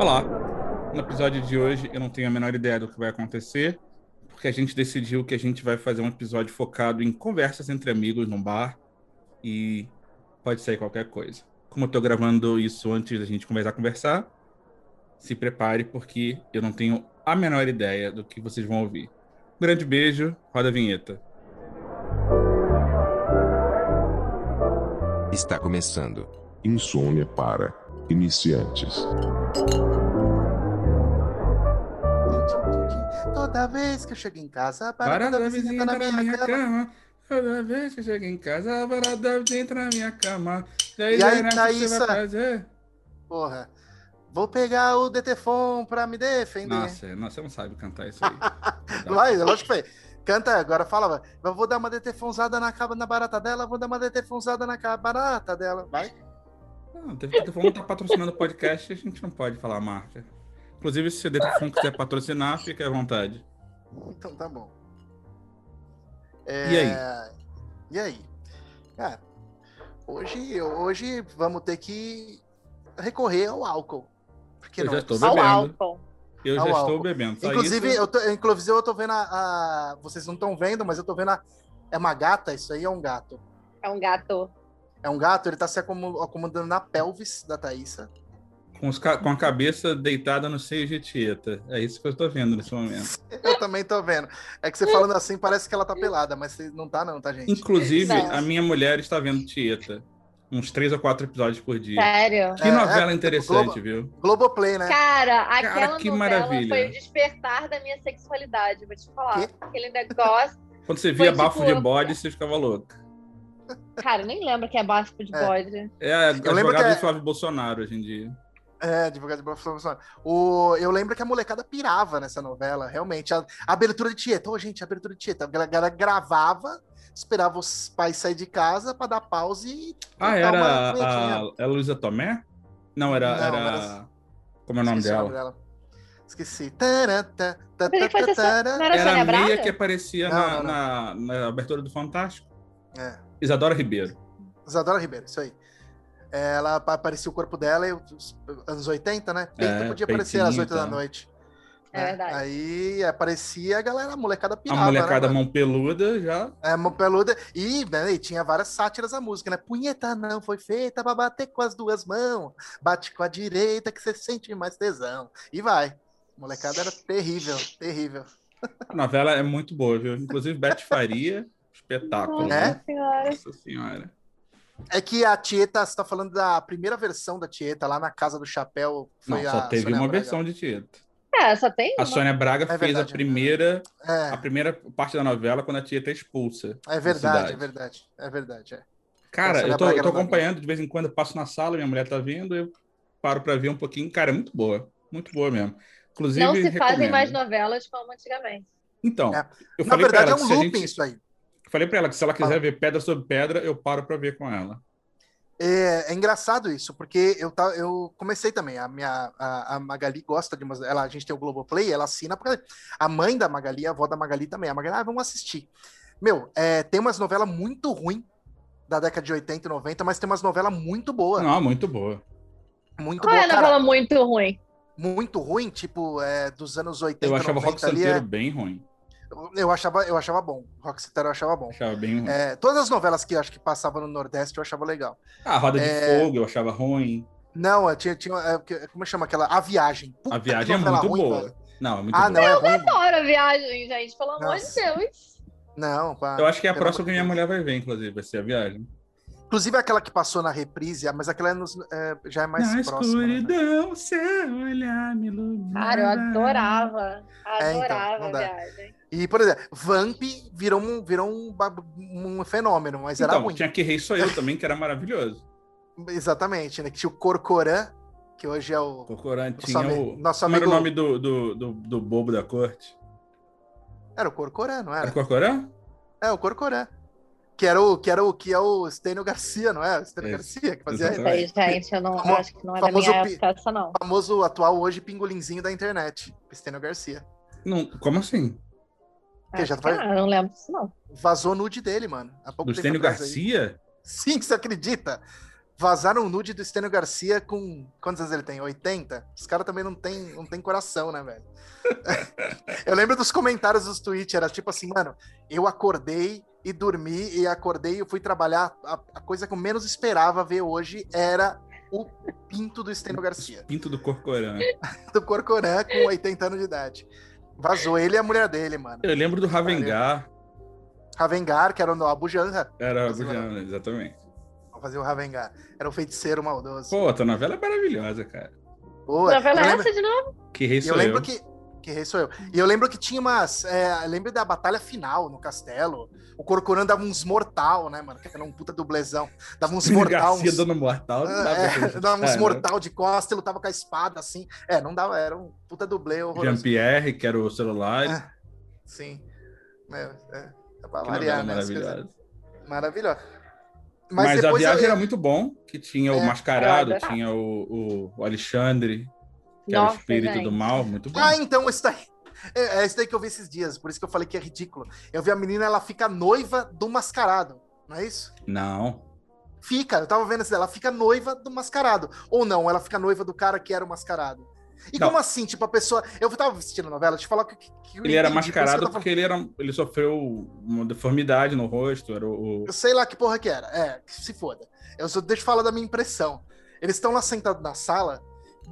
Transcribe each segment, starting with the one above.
Olá! No episódio de hoje eu não tenho a menor ideia do que vai acontecer, porque a gente decidiu que a gente vai fazer um episódio focado em conversas entre amigos num bar e pode sair qualquer coisa. Como eu tô gravando isso antes da gente começar a conversar, se prepare porque eu não tenho a menor ideia do que vocês vão ouvir. Um grande beijo, roda a vinheta. Está começando. Insônia para iniciantes. Toda vez que eu chego em casa, a Para barata da vizinha tá entra na minha cama. cama. Toda vez que eu chego em casa, a barata entra na minha cama. E aí, E aí, Renato, o que Thaísa? você vai fazer? Porra. Vou pegar o Detefon pra me defender. Nossa, nossa, você não sabe cantar isso aí. Vai, lógico que foi. Canta, agora fala. Eu vou dar uma detefonzada na, caba- na barata dela, vou dar uma detefonzada na barata dela. Vai. Não, que tá patrocinando o podcast, a gente não pode falar a marca. Inclusive, se o Detefon quiser patrocinar, fique à vontade. Então tá bom. E aí? É, E aí? Cara, hoje, hoje vamos ter que recorrer ao álcool. Porque Eu não já é estou possível. Ao bebendo. álcool. Eu já Ao estou álcool. bebendo. Só Inclusive, isso- eu tô, inclusive, eu tô vendo a, a- Vocês não estão vendo, mas eu tô vendo a. É uma gata? Isso aí é um gato. É um gato. É um gato, ele tá se acomo- acomodando na pelvis da Thaísa. com, os ca- com a cabeça deitada no seio de Tieta. É isso que eu estou vendo nesse momento. Eu também tô vendo. É que você falando assim, parece que ela tá pelada, mas não tá, não, tá, gente? Inclusive, Não. a minha mulher está vendo Tieta. Uns três ou quatro episódios por dia. Sério. Que É, novela é, interessante, Globo- viu? Globoplay, né? Cara, aquela que novela maravilha. foi o despertar da minha sexualidade, vou te falar. Quê? Aquele negócio. Quando você via Foi bafo tipo- de bode, você ficava louca. Cara, eu nem lembro que é básico de É. bode. É a, a lembro jogada que é- do Flávio Bolsonaro hoje em dia. É, advogado de profissão. O, eu lembro que a molecada pirava nessa novela, realmente. A, a abertura de Tieta, ô gente, a abertura de Tieta. A galera gravava, esperava os pais sair de casa pra dar pause e. Ah, era uma a, vinhetinha. a, Luísa Tomé? Não, era. Não, era... era- Como é o nome Esqueci dela? Esqueci. Taranta, ta, Peraí, ta, foi ta, essa- tara. não era a meia que aparecia Não, na, não, não. Na, na abertura do Fantástico. É, Isadora Ribeiro. Isadora Ribeiro, isso aí. Ela apa- aparecia o corpo dela, os anos 80, né? Peito É, podia aparecer às peitinho 8 e da noite. É né? verdade. Aí aparecia a galera, a molecada pirava. a molecada né, mano? mão peluda já. É, mão peluda. E, né, e tinha várias sátiras à música, né? Punheta não foi feita pra bater com as duas mãos. Bate com a direita que você sente mais tesão. E vai. Molecada era terrível, terrível. A novela é muito boa, viu? Inclusive, Beth Faria, espetáculo. Nossa né? senhora. Nossa senhora. É que a Tieta, você tá falando da primeira versão da Tieta, lá na Casa do Chapéu. Foi Não, a só teve Sônia uma Braga. versão de Tieta. É, só tem A uma. Sônia Braga É fez verdade, a primeira, É, a primeira parte da novela quando a Tieta é expulsa. é da verdade, é verdade. É verdade, é. Cara, A Sônia eu tô, eu tô acompanhando de vez em quando, eu passo na sala, minha mulher tá vindo, eu paro pra ver um pouquinho. Cara, é muito boa. Muito boa mesmo. Inclusive, Não se fazem recomendo. mais novelas como antigamente. Então, É. eu Na falei pra verdade, ela é um a looping gente... isso aí. Falei pra ela que se ela quiser Fala. ver pedra sobre pedra, eu paro pra ver com ela. É, é engraçado isso, porque eu, tá, eu comecei também. A minha a, a Magali gosta de umas. Ela, a gente tem o Globoplay, ela assina, porque a mãe da Magali, a avó da Magali também. A Magali, ah, vamos assistir. Meu, é, tem umas novelas muito ruins da década de 80 e 90, mas tem umas novelas muito boas. Não, muito boa. Muito Qual é boa, a cara. novela muito ruim? Muito ruim, tipo, é, dos anos 80 Eu achava o Rock 90 ali. Santeiro É, bem ruim. Eu, achava, eu achava bom. Rock Santeiro eu achava bom. Achava bem. É, todas as novelas que eu acho que passavam no Nordeste eu achava legal. Ah, a Roda de é- Fogo eu achava ruim. Não, eu tinha, tinha é, como chama aquela? A Viagem. Puta, A Viagem é muito ruim, boa. velho. Não, é muito Ah, boa. não, é ruim. mano. Adoro a viagem, gente, pelo amor de Nossa. Deus. Não, a- Eu acho que é a próxima que minha mulher vai ver, inclusive, vai ser a viagem. Inclusive aquela que passou na reprise, mas aquela é nos- é, já é mais Na próxima. né? escuridão, seu olhar me ilumina. Cara, eu adorava. É, então, Adorava a viagem. E, por exemplo, Vamp virou um, virou um, um fenômeno, mas era Então, ruim. tinha Que Rei Sou Eu também, que era maravilhoso. Exatamente, né? Que tinha o Corcoran, que hoje é o. Corcoran tinha amigo- o... nosso Como era o amigo- nome do, do, do, do bobo da corte? Era o Corcoran, não Era era? Corcoran? É, o Corcoran. Que era o que era o que é o Stênio Garcia, não é? O Stênio Isso, Garcia que fazia exatamente. Sei, gente, eu não eu acho que não é da minha época essa, não. o famoso atual hoje pingolinzinho da internet, Stênio Garcia. Não, como assim? Que já vai- não, lembro disso, não. Vazou nude dele, mano. Há pouco Do tempo Stênio atrás aí. Garcia? Sim, que você acredita? vazaram nude do Estênio Garcia com. Quantos anos ele tem? 80? Os caras também não tem, não tem coração, né, velho? eu lembro dos comentários dos tweets, era tipo assim, mano, eu acordei e dormi e acordei e fui trabalhar. A, a, coisa que eu menos esperava ver hoje era o pinto do Estênio Garcia. Pinto do Corcorã. do Corcorã com 80 anos de idade. Vazou ele e a mulher dele, mano. Eu lembro do Ravengar. Ravengar, que era o Abu Janra. Era o Abu Janra, exatamente. Fazer o Ravengar. Era um feiticeiro maldoso. Pô, a tua novela é maravilhosa, cara. Pô, novela é essa de novo? Que rei sou eu. lembro eu. que que rei sou eu. E eu lembro que tinha umas. É, lembro da batalha final no castelo. O Corcoran dava uns mortal, né, mano? Que era um puta dublezão. Dava uns mortal. Garcia uns... dando mortal. Não dava, é, dava uns mortal de costa e lutava com a espada, assim. É, não dava. Era um puta dublê Jean-Pierre, que era o celular. É, sim. É, é, é pra variar, né? Maravilhosa. Maravilhosa. Mas, Mas a viagem eu... era muito bom, que tinha o é, Mascarado, tinha o, o Alexandre, que Nossa, era o espírito gente. do mal, muito bom. Ah, então isso daí. É, é isso daí que eu vi esses dias, por isso que eu falei que é ridículo. Eu vi a menina, ela fica noiva do mascarado, não é isso? Não. Fica, eu tava vendo isso, ela fica noiva do mascarado. Ou não, ela fica noiva do cara que era o mascarado. E não. como assim, tipo, a pessoa. Eu tava assistindo a novela, te falar que. que ele entendi, era mascarado por porque ele, era, ele sofreu uma deformidade no rosto. Era o... Eu sei lá que porra que era. É, que se foda. Eu só deixa eu falar da minha impressão. Eles estão lá sentados na sala,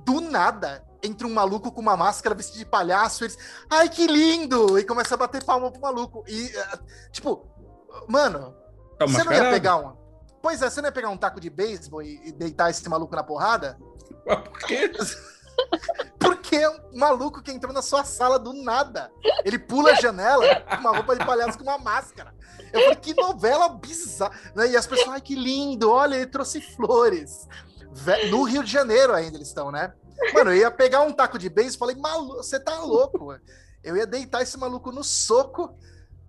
do nada, entra um maluco com uma máscara vestido de palhaço, eles, ai que lindo! E começa a bater palma pro maluco. E, uh, tipo, mano, é você não ia pegar um. Pois é, você não ia pegar um taco de beisebol e, e deitar esse maluco na porrada? Por quê? Porque é um maluco que entrou na sua sala do nada. Ele pula a janela com uma roupa de palhaço com uma máscara. Eu falei, que novela bizarra. Né? E as pessoas, ai, que lindo, olha, ele trouxe flores. No Rio de Janeiro ainda eles estão, né? Mano, eu ia pegar um taco de beijo e falei, maluco, você tá louco, mano. Eu ia deitar esse maluco no soco.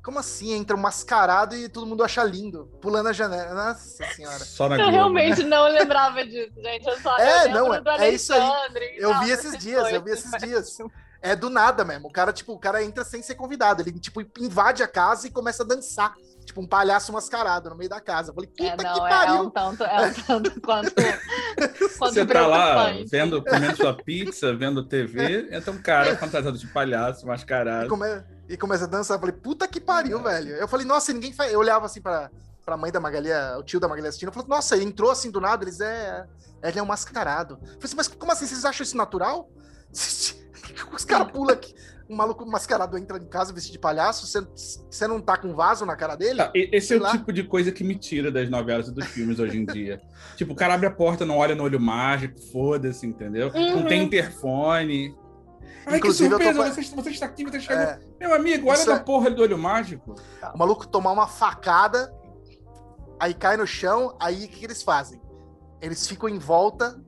Como assim? Entra um mascarado e todo mundo acha lindo, pulando a janela. Nossa senhora. Só na eu realmente não lembrava disso, gente. Eu só é, não, é isso aí. Eu vi esses dias, eu vi esses dias. É do nada mesmo. O cara, tipo, o cara entra sem ser convidado. Ele, tipo, invade a casa e começa a dançar tipo um palhaço mascarado no meio da casa. Eu falei, puta é, não, que pariu. É um tanto, é um tanto quanto, quanto Você tá lá vendo, comendo sua pizza, vendo TV, entra um cara fantasiado de palhaço, mascarado. E, come, e começa a dançar. Eu falei, puta que pariu, é. velho. Eu falei, nossa, ninguém faz. Eu olhava assim pra, pra mãe da Magali, o tio da Magali assistindo. Eu falei, nossa, ele entrou assim do nada, eles é. Ele é um mascarado. Eu falei assim, mas como assim? Vocês acham isso natural? Os caras pulam aqui um maluco mascarado entra em casa vestido de palhaço, você não tá com vaso na cara dele? Tá, esse é o lá. tipo de coisa que me tira das novelas e dos filmes hoje em dia. tipo, o cara abre a porta, não olha no olho mágico, foda-se, entendeu? Uhum. Não tem interfone. Ai, Inclusive, que surpresa, tô... você, você está aqui, você chegou. É... Meu amigo, olha na é... porra do olho mágico. O maluco tomar uma facada, aí cai no chão, aí o que, que eles fazem? Eles ficam em volta,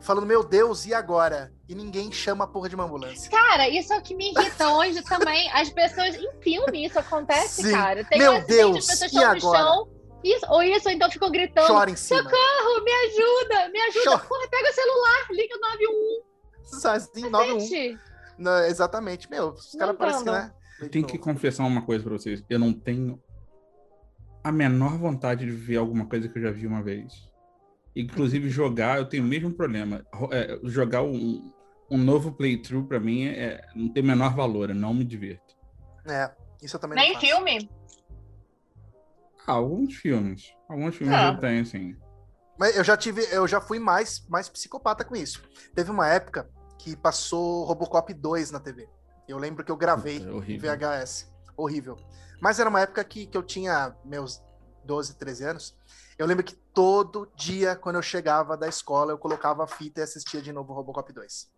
falando, meu Deus, e agora? E ninguém chama a porra de uma ambulância. Cara, isso é o que me irrita hoje também. As pessoas, em filme, isso acontece, Sim. cara. Tem Meu um Deus, as pessoas estão no chão. Isso, ou isso, ou então ficam gritando: Chora em cima. Socorro, me ajuda, me ajuda. Chora. Porra, pega o celular, liga o 91. Sozinho, 91. Não, exatamente. Meu, os caras parecem que, né? Eu tenho que confessar uma coisa pra vocês. Eu não tenho a menor vontade de ver alguma coisa que eu já vi uma vez. Inclusive, jogar, eu tenho o mesmo problema. É, jogar um, um novo playthrough para mim é, não tem menor valor, eu não me divirto. É, isso eu também Nem filme? Ah, alguns filmes. Alguns filmes é. eu tenho, sim. Mas eu já tive, eu já fui mais, mais psicopata com isso. Teve uma época que passou Robocop 2 na TV. Eu lembro que eu gravei é VHS. Horrível. Mas era uma época que, que eu tinha meus 12, 13 anos. Eu lembro que todo dia, quando eu chegava da escola, eu colocava a fita e assistia de novo Robocop 2.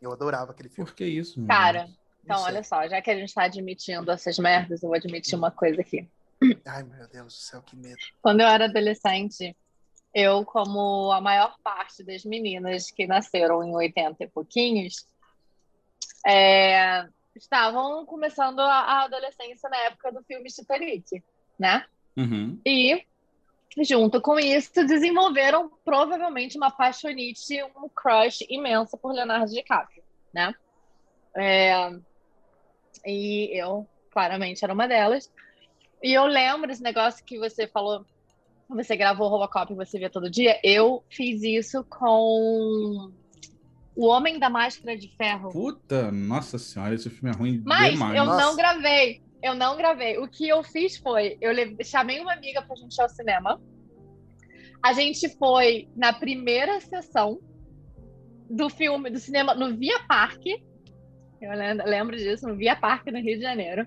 Eu adorava aquele filme. Por que isso? Mano? Cara, então olha só, já que a gente tá admitindo essas merdas, eu vou admitir uma coisa aqui. Ai, meu Deus do céu, que medo. Quando eu era adolescente, eu, como a maior parte das meninas que nasceram em 80 e pouquinhos, é, estavam começando a, adolescência na época do filme Titanic, né? Uhum. E junto com isso, desenvolveram provavelmente uma paixonite, um crush imenso por Leonardo DiCaprio, né? É... E eu, claramente, era uma delas. E eu lembro esse negócio que você falou você gravou Robocop e você vê todo dia. Eu fiz isso com O Homem da Máscara de Ferro. Puta, nossa senhora, esse filme é ruim Mas demais. eu Nossa. não gravei. Eu não gravei. O que eu fiz foi, eu chamei uma amiga pra gente ir ao cinema. A gente foi na primeira sessão do filme, do cinema, no Via Parque. Eu lem- lembro disso, no Via Parque, no Rio de Janeiro.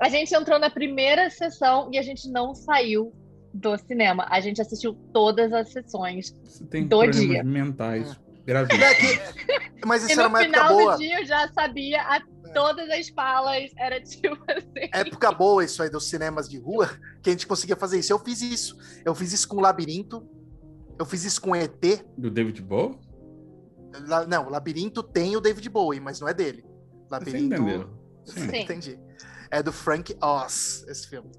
A gente entrou na primeira sessão e a gente não saiu do cinema. A gente assistiu todas as sessões. Você tem do problemas dia. mentais É gravíssimos. que- mas E isso era no uma época final boa. do dia eu já sabia a- todas as falas. Era tipo assim. Época boa isso aí dos cinemas de rua, que a gente conseguia fazer isso. Eu fiz isso. Eu fiz isso com Labirinto. Eu fiz isso com ET. Do David Bowie? La- Não, Labirinto tem o David Bowie, mas não é dele. Você Labirinto. entendeu? Sim. Sim. Entendi. É do Frank Oz, esse filme.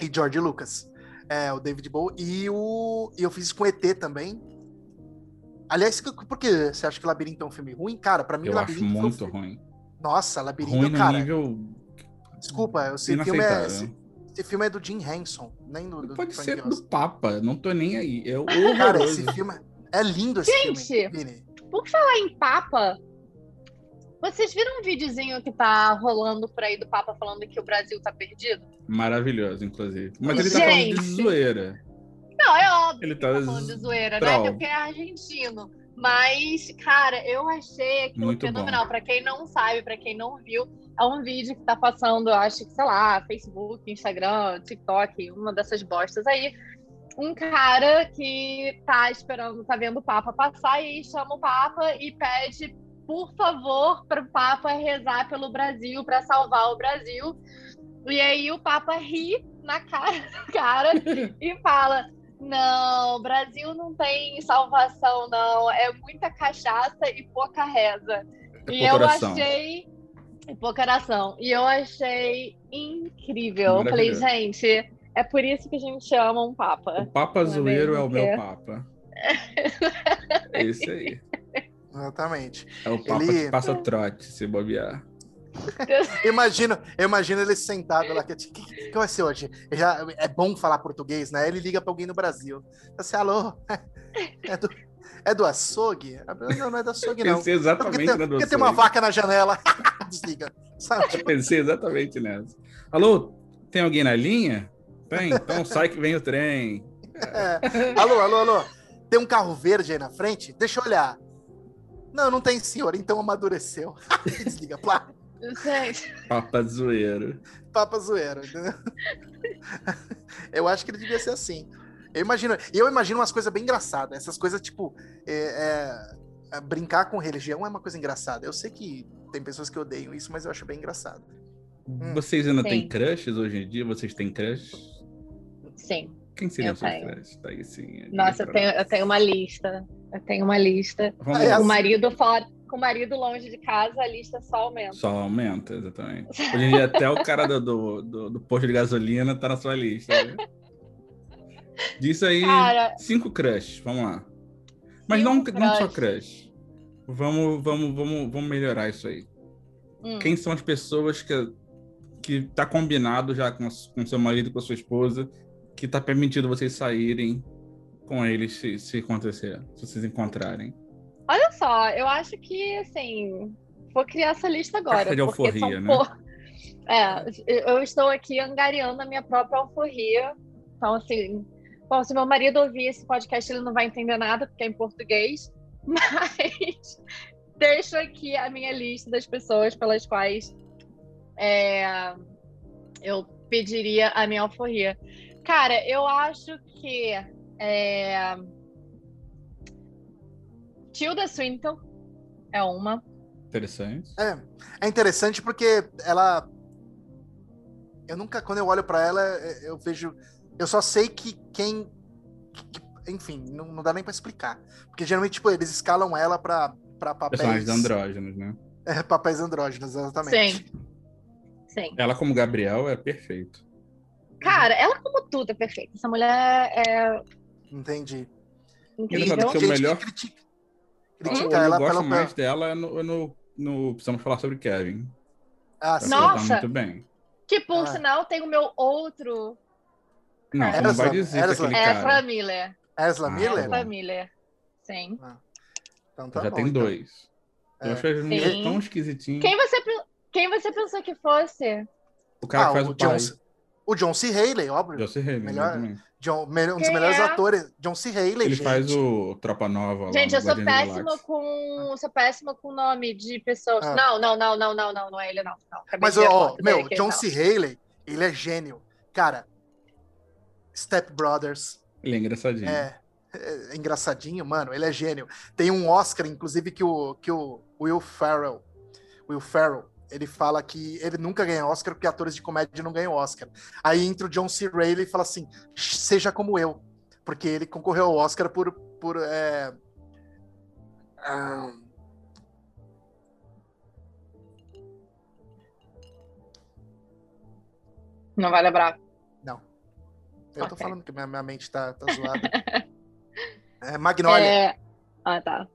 E George Lucas. É, o David Bowie. E, o... e eu fiz isso com ET também. Aliás, por que você acha que Labirinto é um filme ruim? Cara, pra mim, Eu acho Labirinto. foi um muito filme- ruim. Nossa, Labirinto, Ruim no cara. nível Desculpa, esse filme, é, esse, esse filme é do Jim Henson, nem do, do Pode Frank ser Oz. do Papa, não tô nem aí. É Cara, esse filme é lindo esse Gente! filme, Vini. Por falar em Papa, vocês viram um videozinho que tá rolando por aí do Papa falando que o Brasil tá perdido? Maravilhoso, inclusive. Mas ele tá falando de Gente! zoeira. Não, é óbvio Ele que tá tá falando de zoeira, troll. né? Porque é argentino. Mas, cara, eu achei aquilo Muito fenomenal. Pra quem não sabe, pra quem não viu, é um vídeo que tá passando, acho que, sei lá, Facebook, Instagram, TikTok, uma dessas bostas aí. Um cara que tá esperando, tá vendo o Papa passar e chama o Papa e pede, por favor, para o Papa rezar pelo Brasil, para salvar o Brasil. E aí o Papa ri na cara do cara e fala: Não, Brasil não tem salvação, não. É muita cachaça e pouca reza. É e pouca eu oração. achei. E pouca oração. E eu achei incrível. Eu falei, gente, é por isso que a gente ama um O Papa. Papa Não é zoeiro é o meu É. Papa. É isso aí. Exatamente. É o Papa Ele- que passa trote, se bobear. Imagino, eu imagino ele sentado lá. O que, que, que vai ser hoje? Já, é bom falar português, né? Ele liga pra alguém no Brasil. Assim, alô? É do, é do açougue? Não, não é do açougue, não. Pensei Porque exatamente tem, na do porque tem uma vaca na janela. Desliga. Sabe? Eu pensei exatamente nessa. Alô, tem alguém na linha? Tem? Então sai que vem o trem. É. Alô, alô, alô. Tem um carro verde aí na frente? Deixa eu olhar. Não, não tem, senhor. Então amadureceu. Desliga. Plá. Gente, Papa zoeiro. Papa zoeira. entendeu? Eu acho que ele devia ser assim. Eu imagino, e eu imagino umas coisas bem engraçadas. Essas coisas, tipo, é, é, é, brincar com religião é uma coisa engraçada. Eu sei que tem pessoas que odeiam isso, mas eu acho bem engraçado. Hum. Vocês ainda Sim. têm crushes hoje em dia? Vocês têm crush? sim. Quem seria Eu seus tenho. crushes? Tá aí, sim. diga Nossa, eu tenho, eu tenho uma lista. Eu tenho uma lista. Vamos É lá. O assim. marido fora, com o marido longe de casa, a lista só aumenta. Só aumenta, exatamente. Hoje em dia até o cara do, do, do, do posto de gasolina tá na sua lista. Né? Diz aí Cara- cinco crushes, vamos lá. Mas não, não só crush. crush. Vamos, vamos, vamos, vamos melhorar isso aí. Hum. Quem são as pessoas que, que tá combinado já com, com seu marido, com a sua esposa, que tá permitido vocês saírem com eles se, se acontecer, se vocês encontrarem? Olha só, eu acho que, assim, vou criar essa lista agora. Carta de alforria, né? por- É, eu estou aqui angariando a minha própria alforria. Então, assim, bom, se meu marido ouvir esse podcast, ele não vai entender nada, porque é em português. Mas deixo aqui a minha lista das pessoas pelas quais é, eu pediria a minha alforria. Cara, eu acho que é, Tilda Swinton é uma. Interessante. É, é interessante porque ela. Eu nunca, quando eu olho pra ela, é, eu vejo. Eu só sei que quem. que- enfim, não, não dá nem pra explicar. Porque geralmente, tipo, eles escalam ela pra, pra papéis. Personagens andrógenos, né? É, papéis andrógenos, exatamente. Sim. Sim. Ela, como Gabriel, é perfeito. Cara, ela como tudo é perfeita. Essa mulher é Entendi. Incrível. que o gente melhor- que critica, Eu, critica eu ela gosto pelo. mais dela é no, no, no- Precisamos falar sobre Kevin. Ah, sim. que tá Nossa! muito bem. Que, por Ah. sinal, tem o meu outro Não, você não vai dizer que Ezra- aquele Ezra. Miller. Ezra Ah, Miller? Ezra Miller. Sim. Então tá já bom, tem então. dois. É. Eu achei Sim. ele tão esquisitinho. Quem você, quem você pensou que fosse? O cara Ah, que faz o o, pai. John, C- o John C. Haley, óbvio. Josie Haley, Melhor- exatamente. John, um dos Quem melhores é? atores. John C. Haley, Ele gente. faz o Tropa Nova lá Gente, no eu sou péssima com. eu Sou péssima com nome de pessoas. Ah. Não, não, não, não, não, não, não é ele, não. não. Mas, ó, meu, John não. C. Haley, ele é gênio. Cara, Step Brothers, Ele é engraçadinho. é, é engraçadinho, mano, ele é gênio. Tem um Oscar, inclusive, que o, que o Will Ferrell, Will Ferrell, ele fala que ele nunca ganha Oscar porque atores de comédia não ganham Oscar. Aí entra o John C. Reilly e fala assim, seja como eu, porque ele concorreu ao Oscar por... por é, ah, Não vai lembrar. não. Eu tô Ok. falando que minha, minha mente tá, tá zoada. É, Magnolia. É... Ah, tá.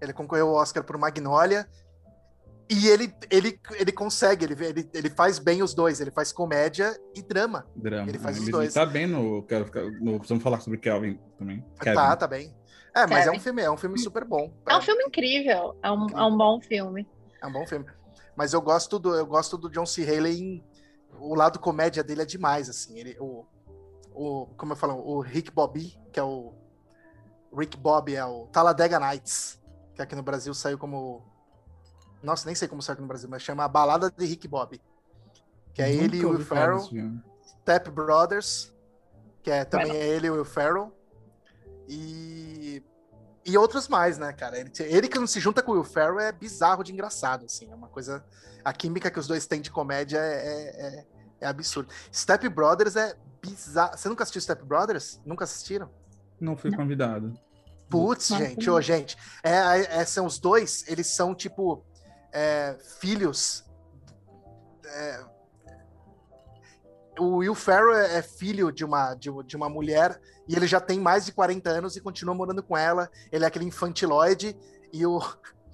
Ele concorreu ao Oscar por Magnolia. E ele, ele, ele consegue, ele, ele, ele faz bem os dois, ele faz comédia e drama. Drama. Ele faz os ele dois. tá bem no, quero ficar- no. Precisamos falar sobre Kelvin também. Kevin. Tá, tá bem. É, mas é Kevin. um filme, é um filme super bom. É um filme incrível. É um, é um bom filme. É um bom filme. Mas eu gosto do, eu gosto do John C. Haley em, o lado comédia dele é demais, assim. Ele, o, o, como eu falo, o Rick Bobby, que é o Rick Bobby é o Talladega Nights, que aqui no Brasil saiu como nossa, nem sei como saiu aqui no Brasil, mas chama A Balada de Rick Bobby. Que é Nunca ele e o Will Ferrell. Step Brothers, que é também é ele e o Will Ferrell. E, e outros mais, né, cara? Ele, ele que não se junta com o Will Ferrell é bizarro de engraçado, assim. É uma coisa... A química que os dois têm de comédia é, é, é, é absurdo. Step Brothers é bizarro. Você nunca assistiu Step Brothers? Nunca assistiram? Não fui convidado. Putz, gente, ô, gente. É, é, são os dois, eles são, tipo, é, filhos... é, o Will Ferrell é filho de uma, de, de uma mulher e ele já tem mais de 40 anos e continua morando com ela. Ele é aquele infantiloide e o,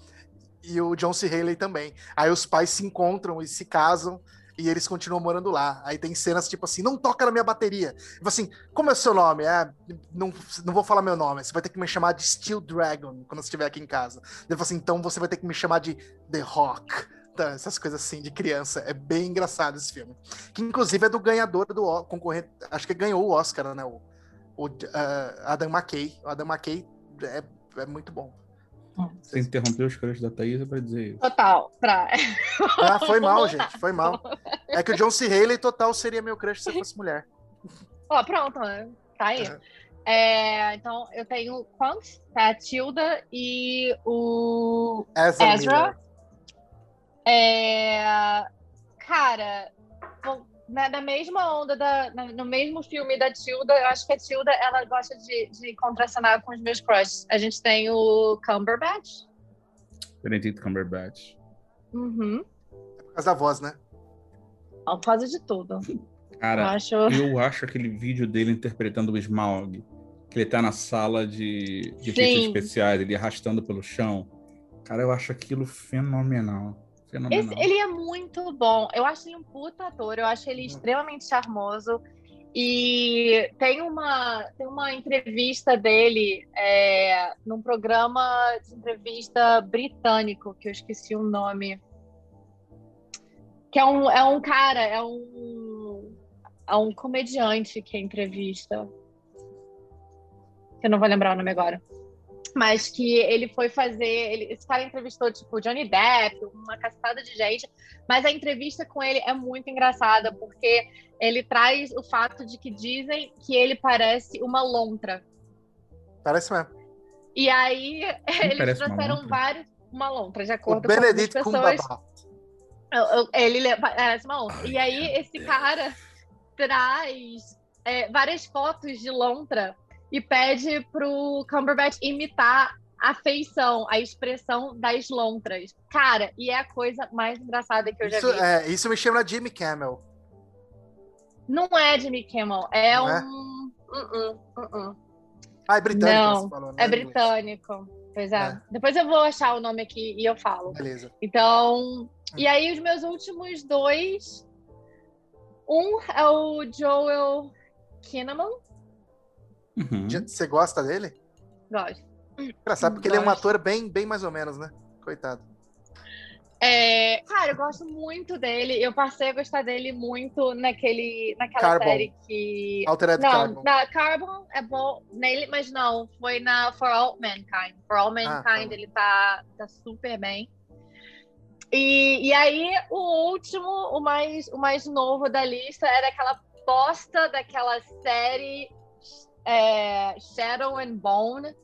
e o John C. Haley também. Aí os pais se encontram e se casam e eles continuam morando lá. Aí tem cenas tipo assim, não toca na minha bateria. Falo assim, como é o seu nome? É, não, não vou falar meu nome, você vai ter que me chamar de Steel Dragon quando estiver aqui em casa. Ele assim, então você vai ter que me chamar de The Rock. Tá, essas coisas assim de criança. É bem engraçado esse filme. Que inclusive é do ganhador do concorrente, acho que ganhou o Oscar, né? O, o ah, Adam McKay. O Adam McKay é, é muito bom. Você interrompeu os caras da Thaisa pra dizer isso. Total. Pra... Ah, foi mal, gente, foi mal. É que o John C. Haley total seria meu crush se eu fosse mulher. Ó, pronto, né? Tá aí. Uhum. É, então, eu tenho quantos? Tá, a Tilda e o Ezra, Ezra. É, cara, bom, na, na mesma onda, da, na- no mesmo filme da Tilda, eu acho que a Tilda ela gosta de, de contracenar com os meus crushes. A gente tem o Cumberbatch. Benedict Cumberbatch. Uhum. Por causa da voz, né? Ela faz de tudo. Eu Cara, acho. eu acho aquele vídeo dele interpretando o Smaug, que ele tá na sala de, de efeitos especiais, ele arrastando pelo chão. Cara, eu acho aquilo fenomenal. Esse- ele é muito bom. Eu acho ele um puta ator. Eu acho ele extremamente charmoso. E tem uma, tem uma entrevista dele é, num programa de entrevista britânico, que eu esqueci o nome. Que é um, é um cara, é um, é um comediante que entrevista. Que eu não vou lembrar o nome agora mas que ele foi fazer. Ele, esse cara entrevistou, tipo, Johnny Depp, uma cacetada de gente, mas a entrevista com ele é muito engraçada, porque ele traz o fato de que dizem que ele parece uma lontra. Parece mesmo. E aí eles parece uma trouxeram lontra? vários. Uma lontra, de O acordo com as pessoas. Ele le- parece uma lontra. E aí esse cara traz é, várias fotos de lontra e pede pro Cumberbatch imitar a feição, a expressão das lontras. Cara, e é a coisa mais engraçada que eu já Isso, vi. é, isso me chama Jimmy Kimmel. Não é Jimmy Kimmel, é Não é? um... Uh-uh, uh-uh. Ah, é britânico, Não, falou, né? É britânico. Pois é. É. Depois eu vou achar o nome aqui e eu falo. Beleza. Então, e aí os meus últimos dois. Um é o Joel Kinnaman. Uhum. Você gosta dele? Gosto. Engraçado, porque ele é um Gosto. ator bem, bem mais ou menos, né? Coitado. É, cara, eu gosto muito dele. Eu passei a gostar dele muito naquele, naquela Carbon. série que. Altered Não, Carbon. na Carbon é bom nele, mas não, foi na For All Mankind. For All tá Mankind bom. ele tá, tá super bem. E, e aí, o último, o mais, o mais novo da lista era aquela bosta daquela série é, Shadow and Bone,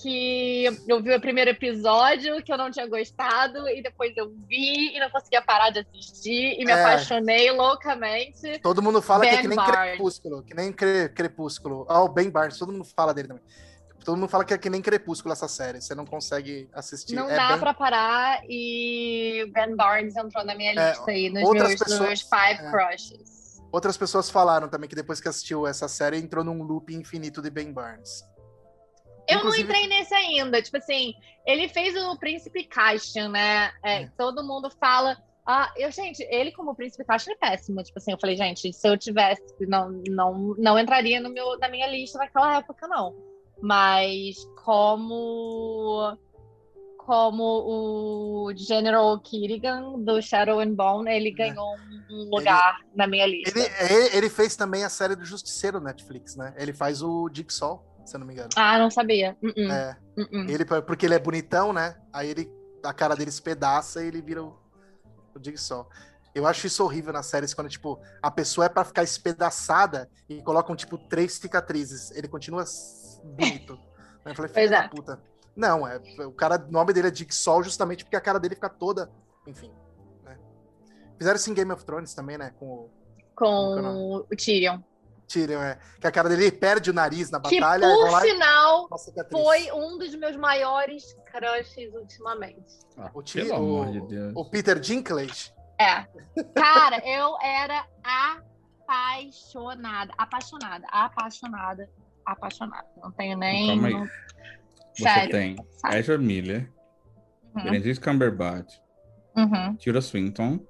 que eu vi o primeiro episódio, que eu não tinha gostado, e depois eu vi e não conseguia parar de assistir, e me É. apaixonei loucamente. Todo mundo fala que é Ben que nem. Crepúsculo, que nem cre- Crepúsculo. Ah, o Ben Barnes, todo mundo fala dele também. Todo mundo fala que é que nem Crepúsculo essa série, você não consegue assistir. Não é dá bem... pra parar e Ben Barnes entrou na minha É, lista aí, nos meus, nos pessoas- meus five é. crushes. Outras pessoas falaram também que depois que assistiu essa série, entrou num loop infinito de Ben Barnes. Eu Inclusive- não entrei nesse ainda. Tipo assim, ele fez o Príncipe Castian, né? É, É. Todo mundo fala. Ah, eu, gente, ele como Príncipe Castian é péssimo. Tipo assim, eu falei, gente, se eu tivesse, não, não, não entraria no meu, na minha lista naquela época, não. Mas como como o General Kirigan do Shadow and Bone, ele ganhou um- um lugar na minha lista. É. Ele, ele, ele fez também a série do Justiceiro Netflix, né? Ele faz o Jigsaw, se eu não me engano. Ah, não sabia. Uh-uh, É, uh-uh. ele, porque ele é bonitão, né? Aí ele, a cara dele espedaça e ele vira o, o Jigsaw. Eu acho isso horrível nas séries, quando, tipo, a pessoa é pra ficar espedaçada e colocam, tipo, três cicatrizes. Ele continua bonito. Eu falei, da é. puta. Não, é, o cara, o nome dele é Jigsaw justamente porque a cara dele fica toda, enfim. né? Fizeram isso em Game of Thrones também, né? Com o Com o Tyrion. Tyrion, é. Que a cara dele perde o nariz na Que, batalha. por lá cicatriz. foi um dos meus maiores crushes ultimamente. Ah, O Ti- pelo amor o- de Deus. O Peter Dinklage. É. Cara, eu era apaixonada. Apaixonada. Apaixonada. Apaixonada. Não tenho nem. Calma aí. não- Você tem Sério. Ezra Miller, Uhum, Benedict Cumberbatch, uhum, Tilda Swinton,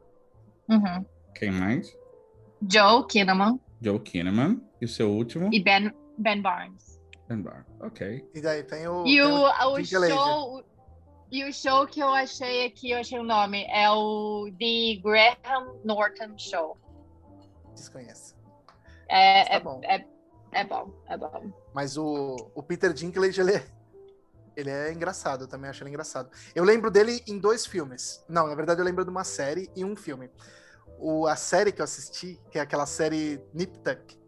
uhum. quem mais? Joe Kinnaman Joe Kinnaman. E o seu último? e Ben, ben Barnes. Ben Barr. Ok. E daí tem o. E tem o, o Dinklage. show. E o show que eu achei aqui, eu achei o nome, é o The Graham Norton Show. Desconhece. É, Tá é, bom. é, é bom, é bom. Mas o, o Peter Dinklage, ele é, ele é engraçado, eu também acho ele engraçado. Eu lembro dele em dois filmes. Não, na verdade eu lembro de uma série e um filme. O, a série que eu assisti, que é aquela série Nip Tuck,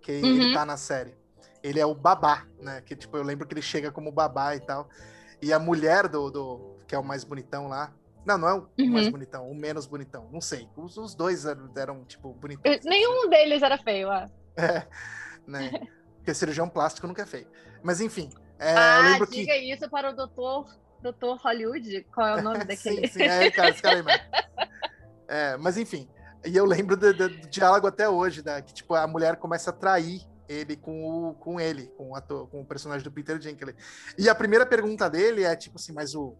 que ele Uhum. tá na série. Ele é o babá, né? Que tipo, eu lembro que ele chega como babá e tal. E a mulher do, do que é o mais bonitão lá. Não, não é o Uhum. mais bonitão, o menos bonitão. Não sei. Os, os dois eram, eram, tipo, bonitões. Eu- Nenhum deles era feio, ó. É, né? Porque cirurgião plástico nunca é feio. Mas enfim, é, eu ah, que. diga isso para o doutor, doutor Hollywood. Qual é o nome daquele? sim, sim, é, cara, esse cara aí mesmo. É, mas enfim, e eu lembro do, do- do diálogo até hoje, né, que tipo, a mulher começa a trair ele com, o, com ele, com o, ator, com o personagem do Peter Dinklage. E a primeira pergunta dele é tipo assim, mas o,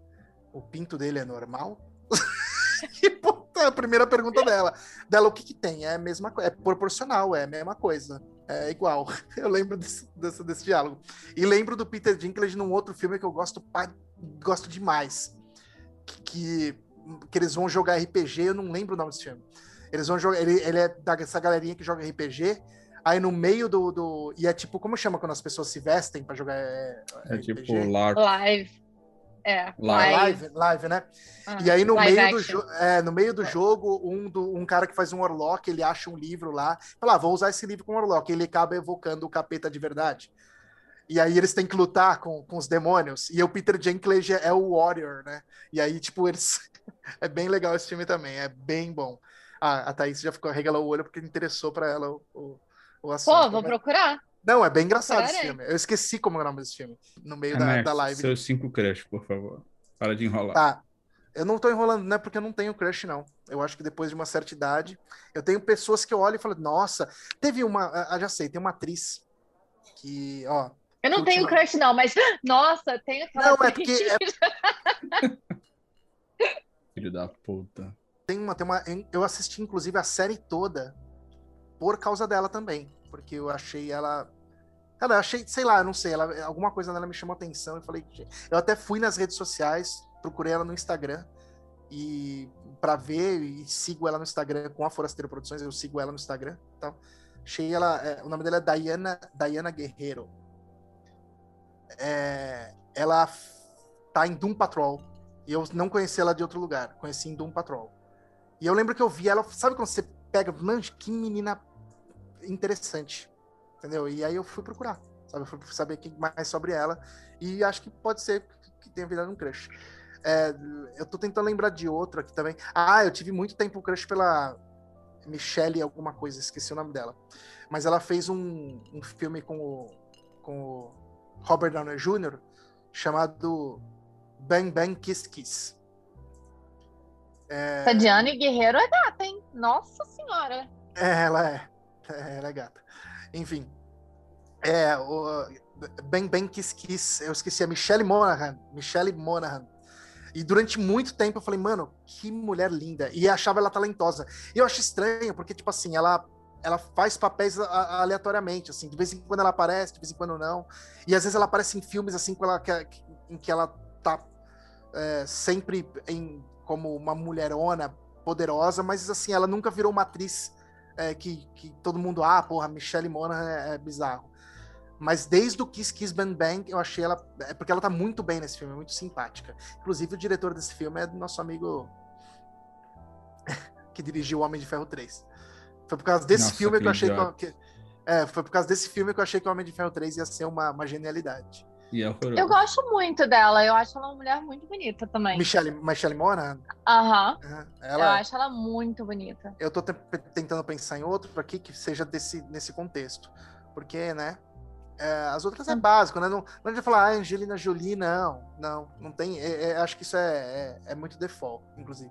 o pinto dele é normal? e puta, a primeira pergunta dela. Dela, o que que tem? É a mesma coisa, é proporcional, é a mesma coisa. É igual. Eu lembro desse, desse, desse diálogo. E lembro do Peter Dinklage num outro filme que eu gosto, gosto demais. Que, que eles vão jogar RPG, eu não lembro o nome desse filme. Eles vão jogar. Ele, ele é dessa galerinha que joga RPG. Aí no meio do, do. E é tipo, como chama quando as pessoas se vestem pra jogar é, É RPG? tipo LARP. Live. É, Live. Live, live, né? Ah, E aí no meio, do é, no meio do jogo, um, do, um cara que faz um Orlock, ele acha um livro lá, fala, ah, vou usar esse livro com Orlock, ele acaba evocando o capeta de verdade. E aí eles têm que lutar com, com os demônios, e o Peter Dinklage é o Warrior, né? E aí, tipo, eles... é bem legal esse filme também, é bem bom. Ah, a Thaís já ficou regalou o olho porque interessou pra ela o, o, o assunto. Pô, vou Mas- procurar. Não, é bem engraçado esse Procurarei. filme. Eu esqueci como é o nome desse filme, no meio da, Max, da live. seus cinco crush, por favor. Para de enrolar. Tá. Eu não tô enrolando, não é porque eu não tenho crush, não. Eu acho que depois de uma certa idade, eu tenho pessoas que eu olho e falo, nossa, teve uma. Ah, já sei, tem uma atriz que, ó. Eu não tenho crush, não, mas. Nossa, tem aquela. Não, é atriz. porque Filho da puta. Tem uma, tem uma. Eu assisti, inclusive, a série toda por causa dela também. Porque eu achei ela. Cara, eu achei, sei lá, não sei, ela, alguma coisa nela me chamou atenção e falei. Eu até fui nas redes sociais, procurei ela no Instagram e para ver e sigo ela no Instagram com a Forasteiro Produções, eu sigo ela no Instagram, então achei ela, é, o nome dela é Diana, Diana Guerreiro. É, ela tá em Doom Patrol. E eu não conheci ela de outro lugar, conheci em Doom Patrol. E eu lembro que eu vi ela, sabe quando você pega, manjo, que menina interessante, entendeu? E aí eu fui procurar, sabe? Eu fui saber mais sobre ela e acho que pode ser que tenha virado um crush. É, eu tô tentando lembrar de outro aqui também. Ah, eu tive muito tempo crush pela Michelle alguma coisa, esqueci o nome dela. Mas ela fez um, um filme com o, com o Robert Downey Jr. chamado Bang Bang Kiss Kiss. É... Diane Guerreiro é gata, hein? Nossa senhora. É, ela é. é gata. Enfim. É, o Bang Bang Kiss Kiss, eu esqueci, a Michelle Monaghan. Michelle Monaghan. E durante muito tempo eu falei, mano, que mulher linda. E achava ela talentosa. E eu acho estranho, porque, tipo assim, ela, ela faz papéis aleatoriamente, assim. De vez em quando ela aparece, de vez em quando não. E às vezes ela aparece em filmes, assim, com ela, em que ela tá é, sempre em, como uma mulherona poderosa, mas assim, ela nunca virou uma atriz é, que, que todo mundo, ah, porra, Michelle Monaghan é, é, bizarro. Mas desde o Kiss Kiss Bang Bang, eu achei ela. É porque ela tá muito bem nesse filme, muito simpática. Inclusive, o diretor desse filme é nosso amigo que dirigiu O Homem de Ferro 3. Foi por causa desse Nossa, filme que eu achei que, que. É, foi por causa desse filme que eu achei que o Homem de Ferro 3 ia ser uma, uma genialidade. E é eu gosto muito dela, eu acho ela uma mulher muito bonita também. Michelle, Michelle Mona? Aham. Uhum. Ela... Eu acho ela muito bonita. Eu tô tentando pensar em outro aqui que seja desse, nesse contexto. Porque, né? É, as outras é básico, né? Não, não de falar ah, Angelina Jolie, não. Não, não tem. É, é, acho que isso é, é, é muito default, inclusive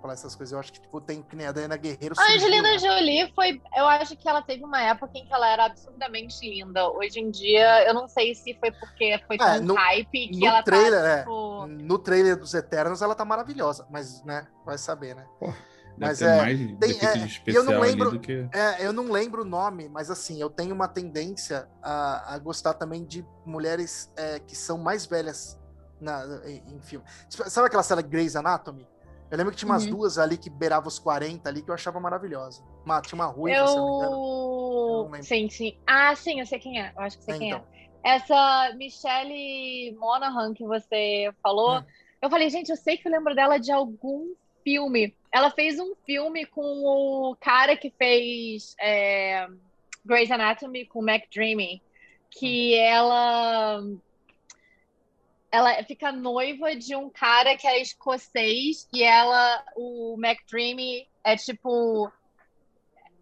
falar essas coisas. Eu acho que, tipo, tem que nem a Diana Guerreiro. A Angelina né? Jolie foi. Eu acho que ela teve uma época em que ela era absurdamente linda. Hoje em dia, eu não sei se foi porque foi é, tão no, hype que ela tá, trailer, tá, tipo... é, No trailer dos Eternos, ela tá maravilhosa, mas, né, vai saber, né? Porra. Mas é, tem, é eu não lembro, que... é, eu não lembro o nome, mas assim, eu tenho uma tendência a, a gostar também de mulheres é, que são mais velhas na, em, em filme. Sabe aquela série Grey's Anatomy? Eu lembro que tinha umas uhum. duas ali que beiravam os 40 ali que eu achava maravilhosa. Uma, tinha uma ruiva, eu... se eu não me engano. Sim, sim. Ah, sim, eu sei quem é. Eu acho que sei é, quem é. então. é. Essa Michelle Monaghan que você falou, hum. eu falei, gente, eu sei que eu lembro dela de algum filme. Ela fez um filme com o cara que fez é, Grey's Anatomy com o Mac Dreamy, que hum. ela ela fica noiva de um cara que é escocês e ela, o McDreamy, é tipo.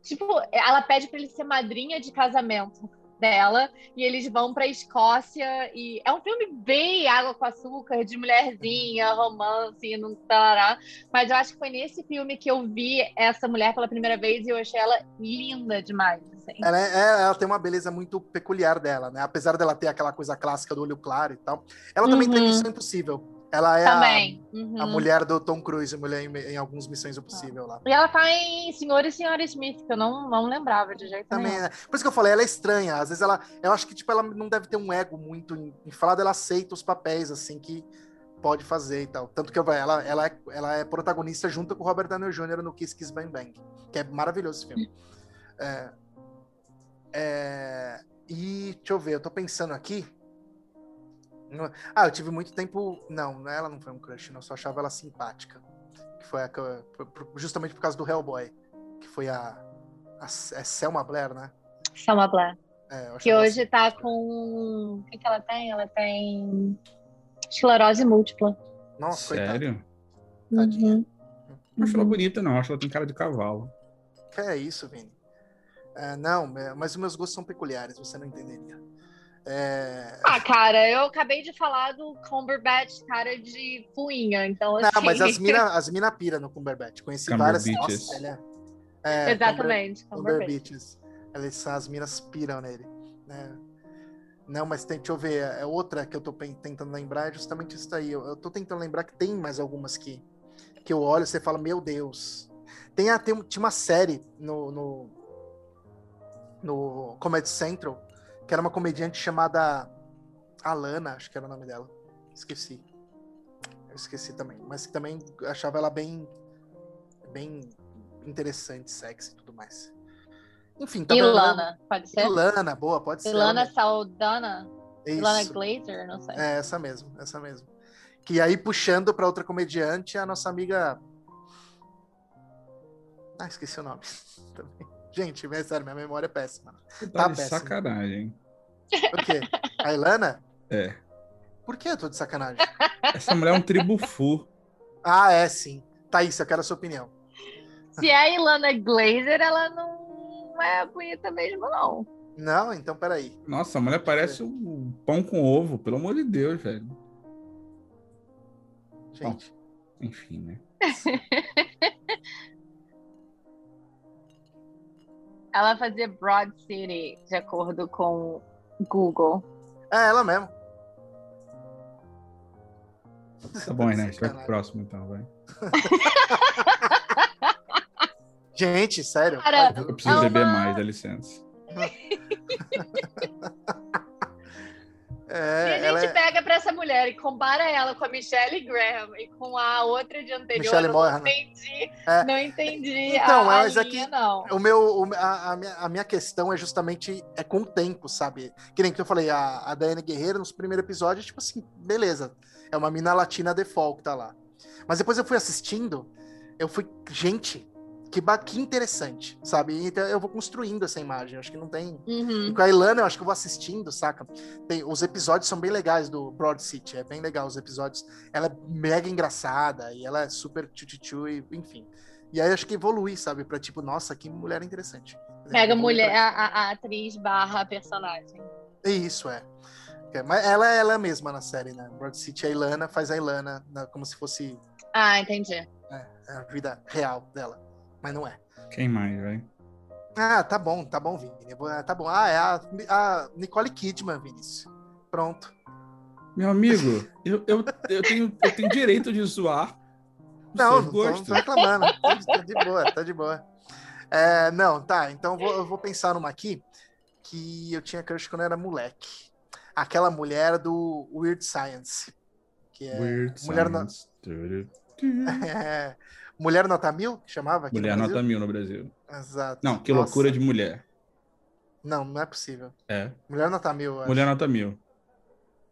Tipo, ela pede para ele ser madrinha de casamento dela e eles vão para Escócia e é um filme bem água com açúcar de mulherzinha, romance, não tarará, mas eu acho que foi nesse filme que eu vi essa mulher pela primeira vez e eu achei ela linda demais. Assim. Ela, é, é ela tem uma beleza muito peculiar dela, né? Apesar dela ter aquela coisa clássica do olho claro e tal, ela também uhum. tem Missão Impossível. Ela é a, uhum. a, mulher do Tom Cruise, mulher em, em algumas Missões Impossível lá. E ela tá em Senhor e Senhora Smith, que eu não, não lembrava de jeito Também, nenhum. Né? Por isso que eu falei, ela é estranha. Às vezes ela. Eu acho que tipo, ela não deve ter um ego muito falar, ela aceita os papéis, assim, que pode fazer e tal. Tanto que ela, ela, é, ela é protagonista junto com o Robert Downey Jr. no Kiss Kiss Bang Bang, que é maravilhoso esse filme. É, é, e deixa eu ver, eu tô pensando aqui. Ah, eu tive muito tempo. Não, ela não foi um crush, não. Eu só achava ela simpática. Que foi a, justamente por causa do Hellboy. Que foi a. a é Selma Blair, né? Selma Blair. É, que hoje tá com. O que, que ela tem? Ela tem. Esclerose múltipla. Nossa, Sério? Tadinha. Uhum. Não acho ela bonita, não. Acho que ela tem cara de cavalo. Que é isso, Vini? É, não, é, mas os meus gostos são peculiares, você não entenderia. É... Ah, cara, eu acabei de falar do Cumberbatch, cara de fuinha, então assim... Não, mas as mina, as mina pira no Cumberbatch. Conheci várias... Nossa, ele é, é, Exatamente, Cumberbatches. Elas, as minas piram nele. Né? Não, mas tem, deixa eu ver, é outra que eu tô tentando lembrar, é justamente isso aí. Eu, eu tô tentando lembrar que tem mais algumas que, que eu olho e você fala, meu Deus. Tem, tem, tinha uma série no, no no Comedy Central, que era uma comediante chamada Alana, acho que era o nome dela. Esqueci. Eu esqueci também. Mas que também achava ela bem. bem interessante, sexy e tudo mais. Enfim, tá dando- Ilana, pode ser? Ilana, boa, pode ser. Ilana ela Saldana? mesmo. Ilana Isso. Glazer? Não sei. É, essa mesmo, essa mesmo. Que aí, puxando pra outra comediante, a nossa amiga. Ah, esqueci o nome. Também. Gente, é sério, minha memória é péssima. Tá, Tá de péssimo. sacanagem. Por quê? A Ilana? É. Por que eu tô de sacanagem? Essa mulher é um tribufu. Ah, é sim. Thaís, eu quero a sua opinião. Se é a Ilana Glazer, ela não é bonita mesmo, não. Não? Então peraí. Nossa, a mulher parece um pão com ovo, pelo amor de Deus, velho. Gente. Enfim, né? Ela fazia Broad City, de acordo com Google. É ela mesmo. Tá bom, Ernesto. Vai pro próximo, então, vai. Gente, sério. Cara, Eu preciso beber mais, dá licença. É, e a gente é... pega pra essa mulher e compara ela com a Michelle Graham e com a outra de anterior. Michelle não entendi. É. Não entendi. Então, a, a mas é linha, que- não. O meu, o- a, a minha, a minha questão é justamente é com o tempo, sabe? Que nem que eu falei, a, a Daiane Guerreiro, nos primeiros episódios, tipo assim, beleza. É uma mina latina default que tá lá. Mas depois eu fui assistindo, eu fui, gente, que, que interessante, sabe? Então eu vou construindo essa imagem. Acho que não tem. E Uhum. com a Ilana, eu acho que eu vou assistindo, saca? Tem, os episódios são bem legais do Broad City, é bem legal os episódios. Ela é mega engraçada e ela é super tchutchu, e enfim. E aí acho que evolui, sabe? Pra tipo, nossa, que mulher interessante. Pega Evolui mulher, pra- a, a- atriz barra personagem. É Isso, é. É, Mas ela é ela mesma na série, né? Broad City, a Ilana faz a Ilana na- como se fosse Ah, entendi. é, a vida real dela. Mas não é. Quem mais, vai? Ah, tá bom, tá bom, Vini. Vou- Tá bom. Ah, é a, a Nicole Kidman, Vinícius. Pronto. Meu amigo, eu, eu, eu, tenho, eu tenho direito de zoar Não, não tô, não gosto. tô reclamando. Tá de- boa, tá de boa. É, não, tá. Então vou, eu vou pensar numa aqui que eu tinha crush quando eu era moleque. Aquela mulher do Weird Science. Que é Weird Mulher Science. É, Mulher Nota Mil, que chamava? Mulher nota mil no Brasil. Exato. Não, que Nossa. loucura de mulher. Não, não é possível. É. Mulher Nota Mil, acho. Mulher nota mil.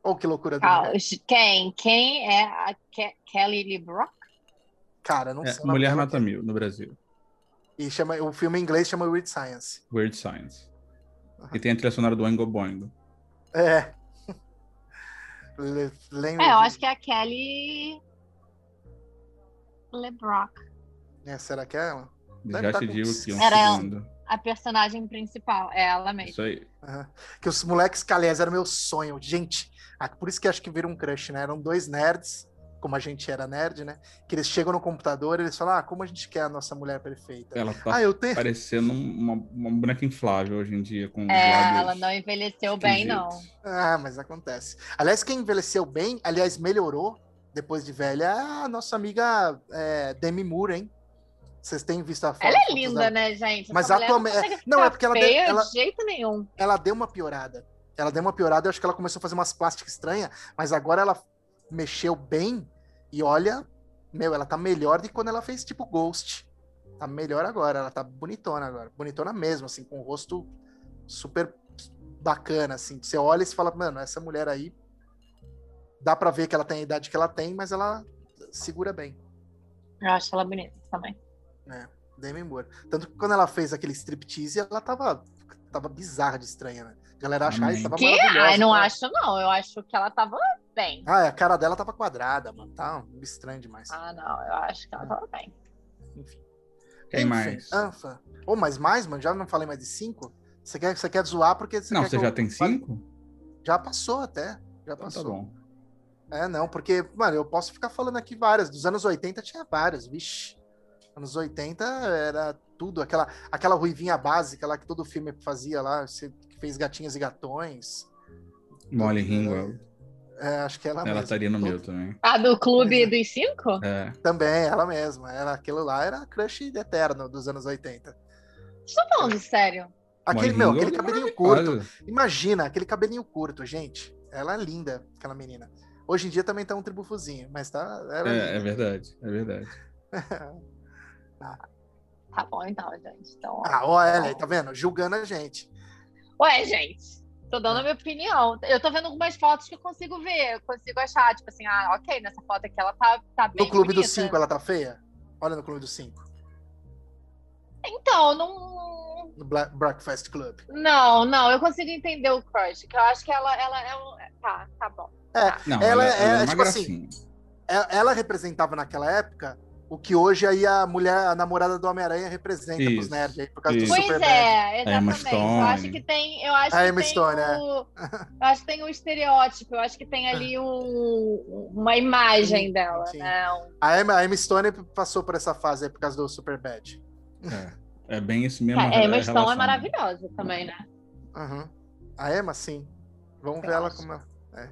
Ou que loucura do Ah, mulher. Quem? Quem é a Ke- Kelly Lee Brock? Cara, não É, sei. mulher nota mil no Brasil. E chama, o filme em inglês chama Weird Science. Weird Science. E tem a trilha sonora do Oingo Boingo. É. Le- É, eu de- acho que é a Kelly LeBrock, É, será que é ela? Já Deve tá te com- digo aqui um Era ela. segundo. a personagem principal. É ela mesmo. Isso aí. Aham. Que os moleques calés era meu sonho. Gente, por isso que acho que vira um crush, né? Eram dois nerds, como a gente era nerd, né? Que eles chegam no computador e eles falam: Ah, como a gente quer a nossa mulher perfeita? Ela tá Ah, eu tenho. parecendo uma, uma boneca inflável hoje em dia, com É, lábios ela não envelheceu bem, não. Ah, mas acontece. Aliás, quem envelheceu bem, aliás, melhorou depois de velha, é a nossa amiga é, Demi Moore, hein? Vocês têm visto a foto? Ela é linda, dela? né, gente? Mas atualmente- não, é ficar porque ela deu- ela- de jeito nenhum. ela deu uma piorada. Ela deu uma piorada, eu acho que ela começou a fazer umas plásticas estranhas, mas agora ela mexeu bem e olha, meu, ela tá melhor de quando ela fez tipo Ghost. Tá melhor agora, ela tá bonitona agora. Bonitona mesmo, assim, com o rosto super bacana, assim. Você olha e você fala, mano, essa mulher aí dá pra ver que ela tem a idade que ela tem, mas ela segura bem. Eu acho ela bonita também. Demi Moore. Tanto que quando ela fez aquele striptease, ela tava, tava bizarra de estranha, né? A galera Amém. que tava Que? maravilhosa. Ai, não tá? acho, não. Eu acho que ela tava bem. Ah, a cara dela tava quadrada, mano. Tá um estranho demais. Ah, não. Eu acho que ela tava bem. Enfim. Quem Enfim, mais? Anfa. Ou mais mais, mano? Já não falei mais de cinco? Você quer, você quer zoar porque você Não, quer você que já eu tem cinco? Já passou até. Já Então tá passou. bom. É, não, porque, mano, eu posso ficar falando aqui várias. Dos anos 80 tinha várias, vixe. Anos 80 era tudo. Aquela, aquela ruivinha básica lá que todo filme fazia lá, que fez gatinhas e gatões. Molly Todo- Ringwald. É, acho que ela, Ela mesma. estaria no meu também. A do Clube é. dos Cinco? É. Também, ela mesma. Era, aquilo lá era crush eterno dos anos 80. Vocês estão falando sério? Aquele, Molly meu, aquele é cabelinho curto. Imagina, aquele cabelinho curto, gente. Ela é linda, aquela menina. Hoje em dia também tá um tribufozinho, mas tá. Ela é, É, é verdade, é verdade. Tá bom, então, gente. Então, ó. Ah, ó, ela aí, tá vendo? Julgando a gente. Ué, gente, tô dando a minha opinião. Eu tô vendo algumas fotos que eu consigo ver, eu consigo achar, tipo assim, ah, ok, nessa foto aqui ela tá, tá bem No Clube bonita. dos Cinco, ela tá feia? Olha no Clube dos Cinco. Então, não... No Black Breakfast Club. Não, não, eu consigo entender o crush, que eu acho que ela, ela é um... Tá, tá bom. Não, Ela ela, é- ela é, é tipo assim, gracinha. É- Ela representava naquela época o que hoje aí a mulher, a namorada do Homem-Aranha representa pros Isso, nerds aí, por causa isso. do Pois é, exatamente. Eu acho que tem, eu acho A que tem Stone, é. o, eu acho que tem o estereótipo, eu acho que tem ali um, uma imagem dela, sim. né? Um- A Emma, a Emma Stone passou por essa fase aí por causa do Superbad. É, é bem isso mesmo. A Emma a Stone é relação. maravilhosa também, né? Uhum. A Emma, sim. Vamos Eu ver ela acho. como ela é.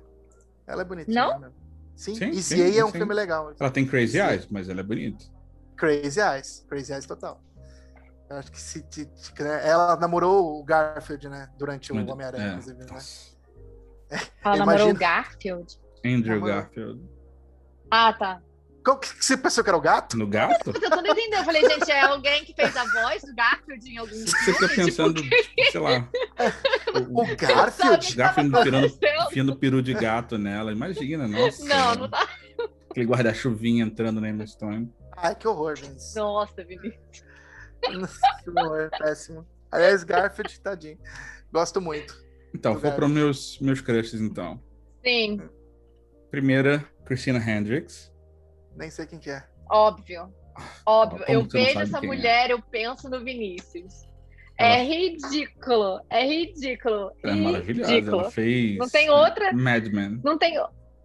Ela é bonitinha. Não? Né? Sim, Sim, Easy sim, é um sim. filme legal. Ela tem crazy Sim. eyes, mas ela é bonita. Crazy Eyes. Crazy Eyes total. Eu acho que se, te- te- né, ela namorou o Garfield, né? Durante o Homem-Aranha, é. inclusive, né? Ela namorou Imagina- o Garfield. Andrew Namorou. Garfield. Ah, tá. Qual que você pensou que era o gato? No gato? Eu tô tentando entender. Eu falei, gente, é alguém que fez a voz do Garfield em algum Você fica filme? pensando, sei lá. O Garfield? o que Garfield tava tirando- acontecendo? Enfiando peru de gato nela. Imagina, nossa. Não, não tá. Aquele guarda-chuvinha entrando na Emma Stone. Ai, que horror, Vinícius. Nossa, Vinícius. que horror, péssimo. Aliás, Garfield, tadinho. Gosto muito. Então, vou para meus, meus crushes, então. Sim, Primeira, Christina Hendricks. Nem sei quem que é. óbvio. Óbvio. Como eu vejo essa é? mulher, eu penso no Vinícius. Ela- É ridículo. É ridículo. Ela é maravilhosa. ridículo. Ela fez. Não tem outra- Mad Men. Não tem.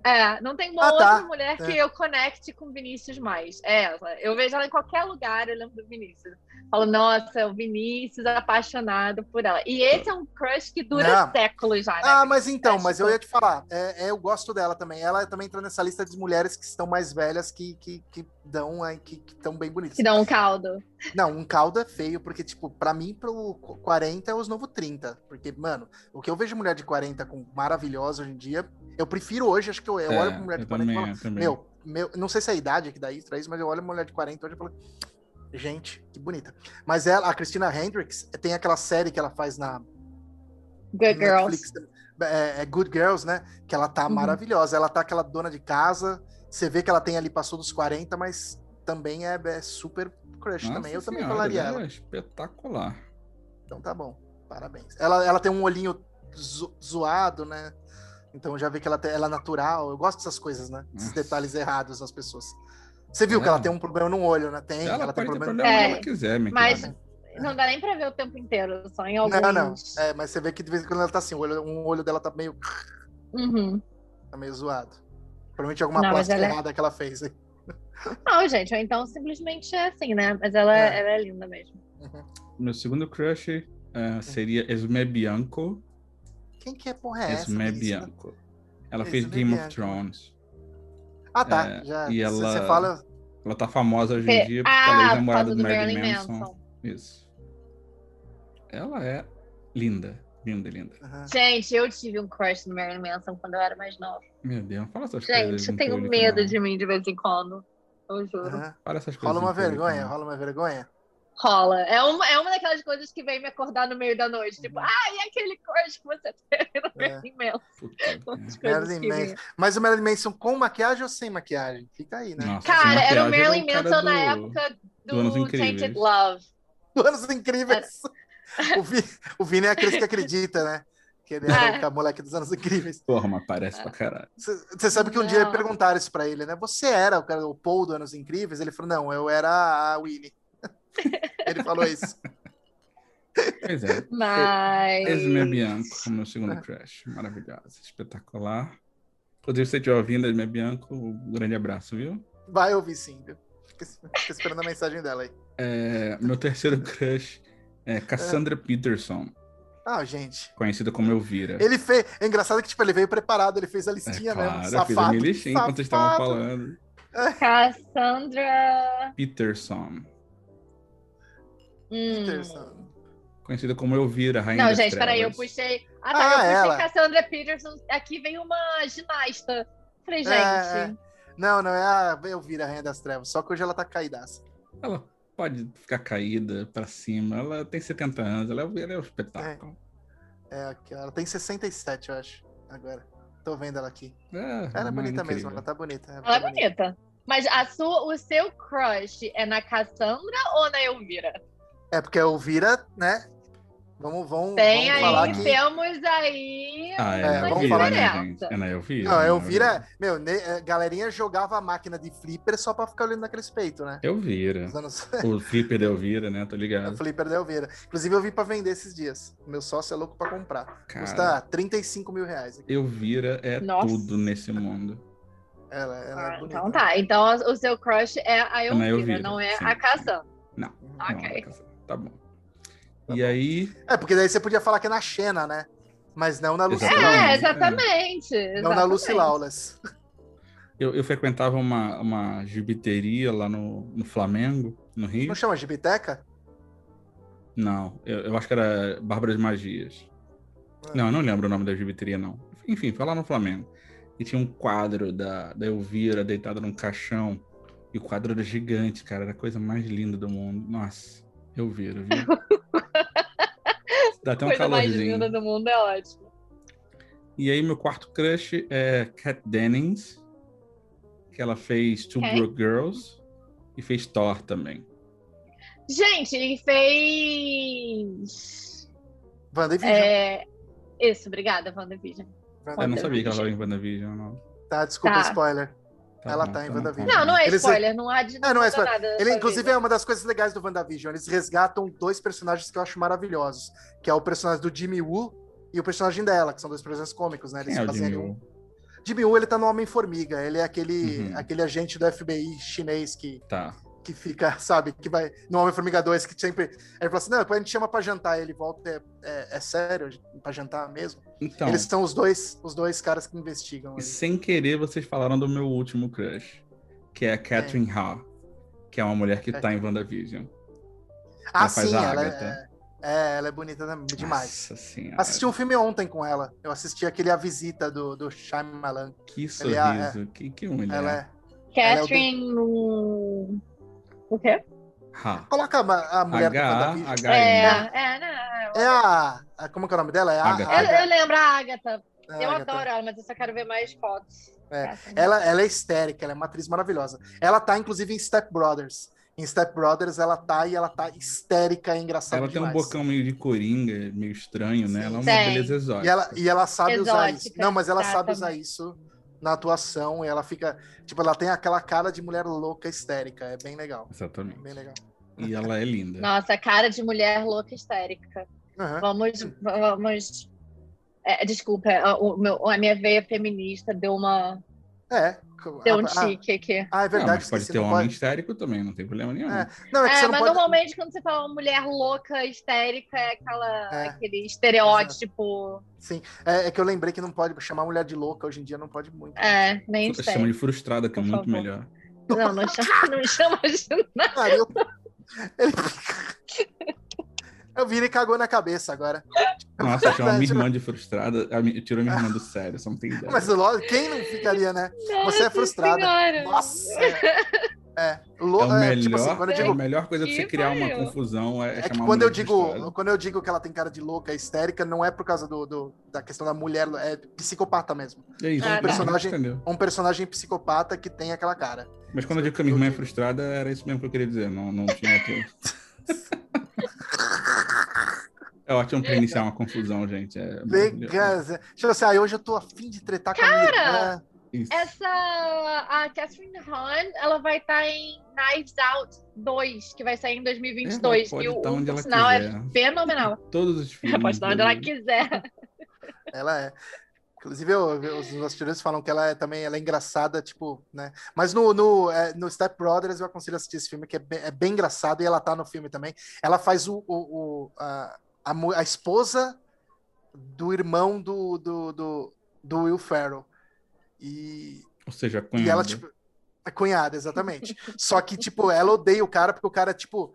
É, não tem uma Ah, tá. outra mulher que É. eu conecte com o Vinícius mais. É ela. Eu vejo ela em qualquer lugar, eu lembro do Vinícius. Falo, nossa, é o Vinícius apaixonado por ela. E esse é um crush que dura Não. séculos já, né? Ah, mas então, mas eu ia te falar. É, é, eu gosto dela também. Ela também entra nessa lista de mulheres que estão mais velhas que, que, que dão que estão bem bonitas. Que dá um caldo. Não, um caldo é feio, porque, tipo, pra mim, pro 40 é os novos 30. Porque, mano, o que eu vejo mulher de 40 com maravilhosa hoje em dia, eu prefiro hoje, acho que eu, eu É, olho pra mulher de eu 40 e também, falo, eu também. meu, meu, não sei se é a idade que dá isso, pra isso, mas eu olho uma mulher de 40 hoje e falo, gente, que bonita. Mas ela, a Christina Hendricks, tem aquela série que ela faz na Good Girls. Netflix, é, é Good Girls, né? Que ela tá Uhum. maravilhosa. Ela tá aquela dona de casa, você vê que ela tem ali, passou dos 40, mas também é, é super crush Nossa também. Eu também Senhora, falaria ela ela. é espetacular. Então tá bom, parabéns. Ela, ela tem um olhinho zo- zoado, né? Então já vê que ela, ela é natural. Eu gosto dessas coisas, né? Esses detalhes errados nas pessoas. Você viu que ela É. tem um problema no olho, né? Tem, ela, ela, tem problema. problema É, ela quiser, minha mas- querida. Não dá nem pra ver o tempo inteiro, só em alguns. Não, não. É, mas você vê que de vez em quando ela tá assim, o olho, um olho dela tá meio, Uhum. tá meio zoado. Provavelmente alguma Não, ela é- errada que ela fez. hein? Não, gente, ou então simplesmente é assim, né? Mas ela É. ela é linda mesmo. Uhum. Meu segundo crush eh, seria Esme Bianco. Quem que é porra é essa? Esme? Bianco. Ela fez Esme Game of Bianco. Thrones. Ah, tá. É, já. e ela- Você fala. Ela tá famosa hoje em dia porque ela é Ah, causa do do Marilyn Manson. Manson. Isso. Ela é linda. Linda, linda. Aham. Gente, eu tive um crush no Marilyn Manson quando eu era mais nova. Meu Deus, fala essas coisas. Gente, eu tenho medo não. de mim de vez em quando. Eu juro. aham. Fala essas coisas. Rola uma vergonha, rola uma vergonha. Rola. É uma, é uma daquelas coisas que vem me acordar no meio da noite. Tipo, ah, e aquele crush que você teve no É. Marilyn Marilyn Manson. Mas o Marilyn Manson com maquiagem ou sem maquiagem? Fica aí, né? Nossa, Cara, era o Marilyn cara Manson na do- época do do. Tainted Love. Anos incríveis. O, Vi, o Vini é aquele que acredita, né? Que ele era É. o moleque dos anos incríveis. Porra, mas parece pra caralho. Você sabe que um dia Não. perguntaram isso pra ele, né? Você era o cara o Paul do Anos Incríveis? Ele falou, não, eu era a Winnie. Ele falou isso. Pois é. Mas. Esme Bianco meu segundo crush. Maravilhosa, espetacular. Inclusive, se você estiver ouvindo, Esme Bianco, um grande abraço, viu? Vai ouvir sim, viu? Fica, esperando a mensagem dela aí. É, meu terceiro crush é Cassandra Peterson, Ah, gente. conhecida como Elvira. Ele fez. É engraçado que, tipo, ele veio preparado, ele fez a É listinha claro, mesmo. eu Safado. fiz a minha listinha enquanto vocês estavam falando. Cassandra. Peterson. Hum, Peterson. conhecida como Elvira, Rainha Não, gente, peraí, eu puxei. Ah, tá, Ah, eu puxei ela. Cassandra Peterson. Aqui vem uma ginasta. Falei, gente. É, Não, não é a Elvira, a Rainha das Trevas. Só que hoje ela tá caidaça. Ela pode ficar caída pra cima. Ela tem 70 anos, ela é, ela é um espetáculo. É, aqui, ela tem 67, eu acho. Agora. Tô vendo ela aqui. É, Ela é uma bonita incrível. mesmo, ela tá bonita. Ela tá é bonita. Mas a sua, o seu crush é na Cassandra ou na Elvira? É, porque a Elvira, né? Vamos, vamos, Tem vamos falar aí, que. temos aí. Ah, é, É, na vamos Elvira, falar né, que- gente? É na Elvira. Não, a né? Elvira, meu, ne- a galerinha jogava a máquina de flipper só pra ficar olhando naqueles peitos, né? Elvira. Os anos... O flipper da Elvira, né? Tô o ligado. flipper da Elvira. Inclusive, eu vi pra vender esses dias. Meu sócio é louco pra comprar. Cara, Custa 35 mil reais. Elvira é Nossa. tudo nesse mundo. Ela, ela é Ah, bonita. então tá. Então o seu crush é a É Elvira, Elvira, não é sim, a. Cassandra. Não, Ok. não, tá bom. Tá e bom. aí, É, porque daí você podia falar que é na Xena, né? Mas não na Lucy Exatamente. É, exatamente. Não na Lucy. Lawless. eu, eu frequentava uma, uma gibiteria lá no, no Flamengo, no Rio. Não chama Gibiteca? Não, eu, eu acho que era Bárbara de Magias. Ah. Não, eu não lembro o nome da gibiteria, não. Enfim, foi lá no Flamengo. E tinha um quadro da, da Elvira deitada num caixão. E o quadro era gigante, cara. Era a coisa mais linda do mundo. Nossa, Elvira, viu? Dá até um Coisa mais calorzinho. linda do mundo é ótimo. E aí, meu quarto crush é Kat Dennings, que ela fez Two Quem? Broke Girls e fez Thor também. Gente, ele fez. WandaVision. É... Isso, obrigada, WandaVision. Eu não sabia que ela estava WandaVision. em WandaVision, não. Tá, desculpa Tá. spoiler. Tá Ela bom, tá em então WandaVision. conta. Não, não é Eles- spoiler, não há de É, não é spoiler. nada da Ele, inclusive, vida. é uma das coisas legais do WandaVision. Eles resgatam dois personagens que eu acho maravilhosos. Que é o personagem do Jimmy Woo e o personagem dela, que são dois personagens cômicos, né? Eles Quem é o fazem Jimmy ali um- Woo? Jimmy Woo, ele tá no Homem-Formiga. Ele é aquele, Uhum. aquele agente do FBI chinês que, Tá. Que fica, sabe, que vai no Homem-Formiga 2, que sempre. Aí ele fala assim: não, depois a gente chama pra jantar. Ele volta, é, é, é sério, pra jantar mesmo. Então, Eles são os dois, os dois caras que investigam. e sem querer, vocês falaram do meu último crush, que é a Catherine Ha, que é uma mulher que tá em WandaVision. Ah, ela sim, ela é, é, ela é bonita também, demais. Nossa senhora. Assisti um filme ontem com ela. Eu assisti aquele A Visita do, do Shyamalan. Que é a- sorriso, que, que mulher. Ela é. Catherine. no- O quê? Ha. Coloca a, a mulher do WandaVision. H-A-H-N. É, é, não. É a, a- Como é que é o nome dela? É a, Agatha. Eu, eu lembro a Agatha. a Eu Agatha. adoro ela, mas eu só quero ver mais fotos. É. Ela, ela é histérica, ela é uma atriz maravilhosa. Ela tá, inclusive, em Step Brothers. Em Step Brothers, ela tá e ela tá histérica e engraçada Ela tem um demais. bocão meio de coringa, meio estranho, né? Ela é uma Tem. beleza exótica. E ela, e ela sabe usar isso. Exótica, Não, mas ela sabe usar exatamente. isso na atuação e ela fica. Tipo, ela tem aquela cara de mulher louca histérica. É bem legal. Exatamente. Bem legal. E ela é linda. Nossa, cara de mulher louca histérica. Aham. Vamos. vamos é, desculpa, a, o meu- a minha veia feminista deu uma. É. Deu um Ah, ah, tique aqui. Ah, é Não, verdade. mas pode ter um não homem pode- histérico também, não tem problema nenhum. É. Não, é que É, você mas não pode. normalmente quando você fala mulher louca, histérica, é aquela, É. aquele estereótipo. Sim. É, é que eu lembrei que não pode chamar mulher de louca hoje em dia, não pode muito. É, nem Chama histérica. de frustrada, que é muito favor. melhor. Não, não chama, não chama de nada. Cara, eu... Eu vi ele cagou na cabeça agora. Nossa, chama minha irmã de frustrada. Tirou minha irmã do sério, você não tem ideia. Mas lógico, quem não ficaria, né? Você é Nossa frustrada. Senhora. Nossa! É. É Lou- o é, melhor, tipo assim, quando eu a melhor coisa pra você Que criar uma confusão é, é que chamar uma quando eu digo, frustrada. quando eu digo que ela tem cara de louca, histérica, não é por causa do, do- da questão da mulher, é psicopata mesmo. É isso, um tá. personagem. Um personagem psicopata que tem aquela cara. Mas quando eu digo que a minha irmã é frustrada, era isso mesmo que eu queria dizer. Não, não tinha outro. É ótimo pra iniciar uma confusão, gente. É. Legal. Tipo assim, ah, hoje eu tô afim de tretar com a minha. Essa. A Catherine Hahn, ela vai estar em Knives Out 2, que vai sair em 2022. É, pode e o, estar o, onde ela sinal é quiser. fenomenal. Todos os filmes. Pode estar onde do- ela quiser. Ela é. Inclusive, eu- eu- os bastidores falam que ela é também ela é engraçada, tipo, né? Mas no, no, é, no Step Brothers eu aconselho assistir esse filme, que é bem, é bem engraçado, e ela tá no filme também. Ela faz o, o, o- a, a, a esposa do irmão do, do, do, do Will Ferrell. E, Ou seja, e cunhada. ela, tipo. A cunhada, exatamente. Só que, tipo, ela odeia o cara porque o cara é, tipo,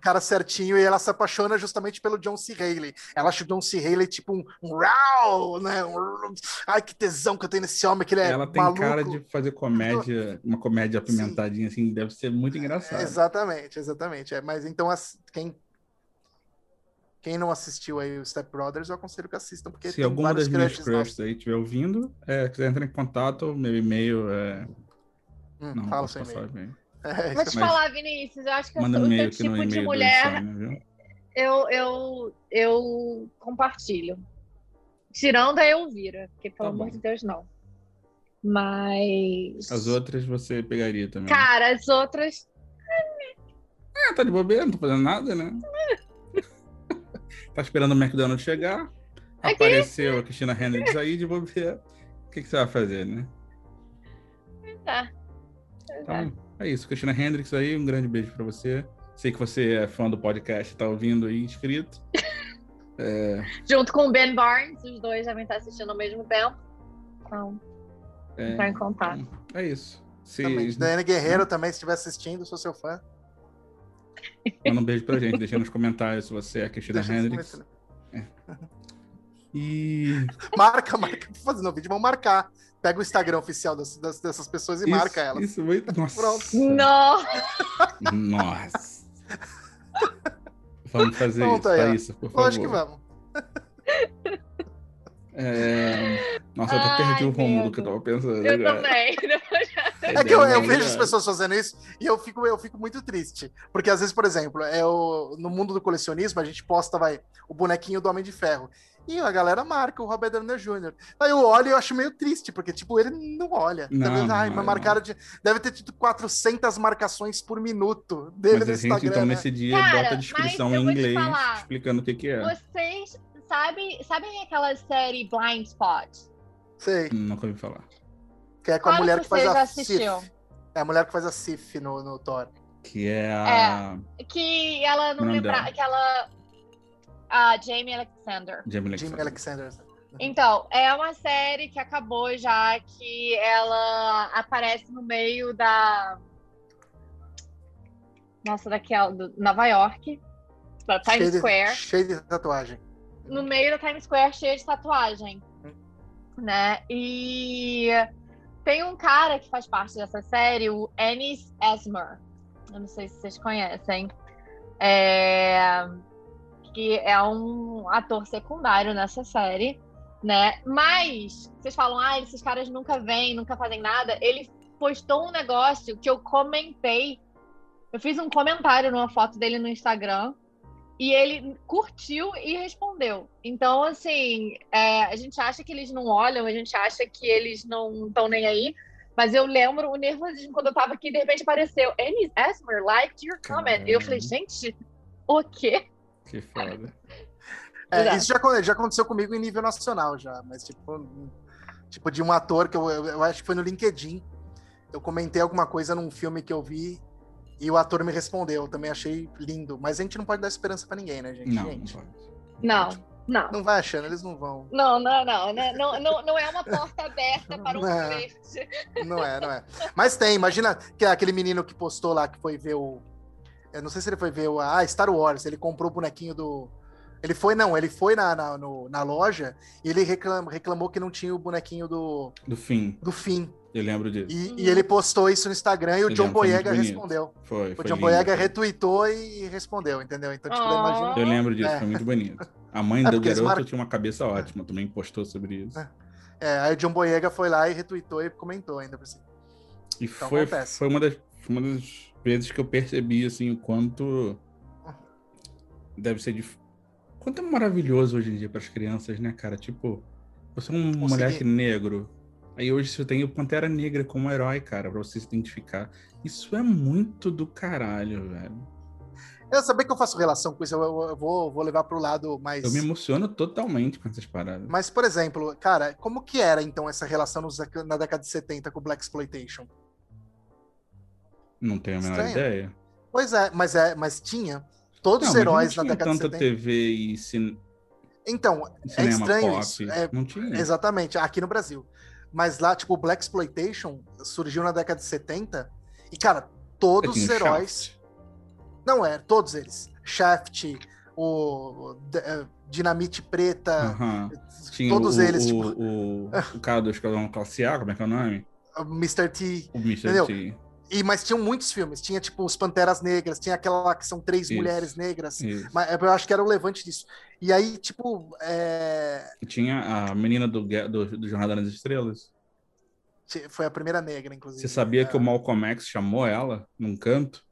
cara certinho e ela se apaixona justamente pelo John C. Haley. Ela acha o John C. Haley tipo um, um rau, né? Um, ai, que tesão que eu tenho nesse homem, que ele é Ela tem maluco. cara de fazer comédia, uma comédia apimentadinha, assim, deve ser muito engraçado. Exatamente, exatamente. É, mas então, as- quem, quem não assistiu aí o Step Brothers, eu aconselho que assistam, porque Se tem alguma das minhas crushes crushes aí estiver ouvindo, é, quiser entrar em contato, meu e-mail é. Hum, Não, fala posso seu e-mail. e-mail. É, Vou te Mas- falar, Vinícius, eu acho que eu sou o teu tipo de mulher, eu, eu, eu compartilho. Tirando a Elvira, porque pelo Tá amor de Deus, não. Mas. As outras você pegaria também. Cara, as outras. É, tá de bobeira, não tô fazendo nada, né? Tá esperando o McDonald's chegar. Aqui. Apareceu a Cristina Hendricks aí de bobeira. O que, que você vai fazer, né? Tá. Então, é isso. Cristina Hendricks aí, um grande beijo pra você. Sei que você é fã do podcast, tá ouvindo aí, inscrito. Junto com o Ben Barnes, os dois devem estar assistindo ao mesmo tempo. Então, É, entrar em contato. então, é isso. Se, Exatamente. Daiane Guerreiro também, se estiver assistindo, sou seu fã. Manda um beijo pra gente, deixa nos comentários se você é a Cristina Deixa Hendricks. comentários. E Marca, marca, fazendo o vídeo, vamos marcar. Pega o Instagram oficial das, das- dessas pessoas e isso, marca elas. Isso, muito... Nossa. Pronto. Não! Nossa. Vamos fazer Pronto isso, aí. Thaísa, por favor. Lógico que vamos. É, Nossa, eu até Ai, perdi o rumo do que eu tava pensando. Eu agora. também. É que eu, eu vejo as pessoas fazendo isso e eu fico, eu fico muito triste. Porque às vezes, por exemplo, eu, no mundo do colecionismo, a gente posta, vai, o bonequinho do Homem de Ferro. E a galera marca o Robert Downey Jr. Aí eu olho e eu acho meio triste, porque, tipo, ele não olha. Não, Talvez, não ai, olha, mas marcaram de. Deve ter tido 400 marcações por minuto dele Mas no a gente, Instagram. então, né? nesse dia, Cara, bota a descrição em inglês, falar. explicando o que que é. Vocês sabem, sabem aquela série Blind Spot? Sei. Nunca ouvi falar. Que é com a Qual mulher que que faz a assistiu? Sif. É a mulher que faz a Sif no, no Thor. Que é a Que ela não nome lembra. Que ela. A Jamie Alexander. Jamie Alexander. Alexander. Então, é uma série que acabou já, que ela aparece no meio da. Nossa, daquela. Do Nova York. Da Times cheio de, Square. Cheio de tatuagem. no meio da Times Square cheia de tatuagem, Hum. né? E tem um cara que faz parte dessa série, o Ennis Esmer. Eu não sei se vocês conhecem. É... Que é um ator secundário nessa série, né? Mas vocês falam, ah, esses caras nunca vêm, nunca fazem nada. Ele postou um negócio que eu comentei. Eu fiz um comentário numa foto dele no Instagram e ele curtiu e respondeu. Então, assim, é, a gente acha que eles não olham, a gente acha que eles não estão nem aí. Mas eu lembro o nervosismo quando eu tava aqui, de repente apareceu Ennis Esmer liked your comment. E eu falei, gente, o quê? Que foda. É, isso já, já aconteceu comigo em nível nacional já, mas tipo, tipo de um ator que eu, eu, eu acho que foi no LinkedIn. Eu comentei alguma coisa num filme que eu vi e o ator me respondeu. Eu também achei lindo, mas a gente não pode dar esperança pra ninguém, né, gente? Não, não gente. Não, não. não vai achando, eles não vão. Não, não, não, não, não, não, não é uma porta aberta para um Não. flerte. Não é, não é. Mas tem, imagina que aquele menino que postou lá que foi ver o. Eu não sei se ele foi ver o. Ah, Star Wars. Ele comprou o bonequinho do. Ele foi, não, ele foi na, na, no- na loja e ele reclam- reclamou que não tinha o bonequinho do, Do fim, do fim. Eu lembro disso. E, e ele postou isso no Instagram e o Eu John Boyega respondeu. Foi, O foi John lindo, Boyega foi. retweetou e respondeu, entendeu? Então, tipo, Oh. imagina. Eu lembro disso, É. foi muito bonito. A mãe É, do garoto mar- tinha uma cabeça ótima, também postou sobre isso. É. É, aí o John Boyega foi lá e retweetou e comentou ainda por cima. E Então foi, acontece. foi uma, das, uma das vezes que eu percebi, assim, o quanto deve ser dif... Quanto é maravilhoso hoje em dia para as crianças, né, cara? Tipo, você é um Conseguir- moleque negro. Aí hoje você tem o Pantera Negra como herói, cara, pra você se identificar. Isso é muito do caralho, velho. Eu sabia que eu faço relação com isso, eu, eu- eu vou, vou levar pro lado mais. Eu me emociono totalmente com essas paradas. Mas, por exemplo, cara, como que era então essa relação nos- na década de 70 com o Black Exploitation? Não tenho a menor Estranho. ideia. Pois é, mas é, mas tinha todos Não, os heróis não na tinha década de tanta 70. TV e cin- Então, cinema estranho pop. isso, é- Não tinha. exatamente, aqui no Brasil. Mas lá, tipo, o Black Exploitation surgiu na década de 70 e, cara, todos os o heróis. Shaft. Não é, todos eles. Shaft, o D- Dinamite Preta, Aham. Tinha todos o, eles, o, tipo, o, o cara do Esquadrão Classe A, como é que é o nome? Mr. T. O Mr. Entendeu? T. E, mas tinham muitos filmes. Tinha, tipo, os Panteras Negras, tinha aquela lá que são três Isso. mulheres negras. Isso. Mas eu acho que era o levante disso. E aí, tipo, é, tinha a menina do, do, do Jornada nas Estrelas. foi a primeira negra, inclusive. Você sabia É. que o Malcolm X chamou ela num canto?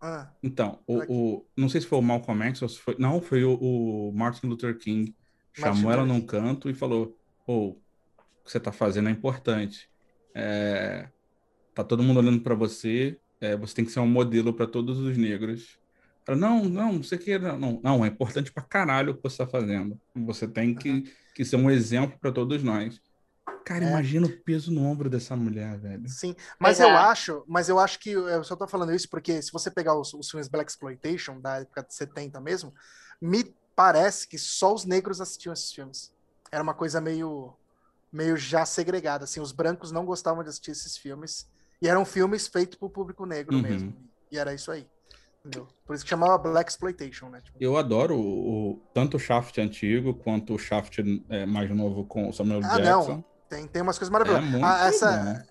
Ah, Então, o, o- não sei se foi o Malcolm X ou se foi. Não, foi o, o Martin Luther King. Martin Chamou ela Luther num canto e falou: Pô, o que você tá fazendo é importante. É, tá todo mundo olhando para você. é, você tem que ser um modelo para todos os negros. Ela, não, não, não sei o que. Não, não, é importante pra caralho o que você tá fazendo. Você tem que, que ser um exemplo para todos nós. Cara, É. imagina o peso no ombro dessa mulher, velho. sim. Mas eu Exato. acho, mas eu acho que eu só tô falando isso porque se você pegar os, os filmes Black Exploitation da época de 70 mesmo, me parece que só os negros assistiam esses filmes. Era uma coisa meio meio já segregada, assim, os brancos não gostavam de assistir esses filmes e eram filmes feitos pro público negro Uhum. mesmo. E era isso aí. Entendeu? Por isso que chamava Black Exploitation, né? Tipo, Eu adoro o, o- tanto o Shaft antigo quanto o Shaft é, mais novo com o Samuel Ah, Jackson. tem, tem umas coisas É maravilhosas. muito Ah, essa, bom.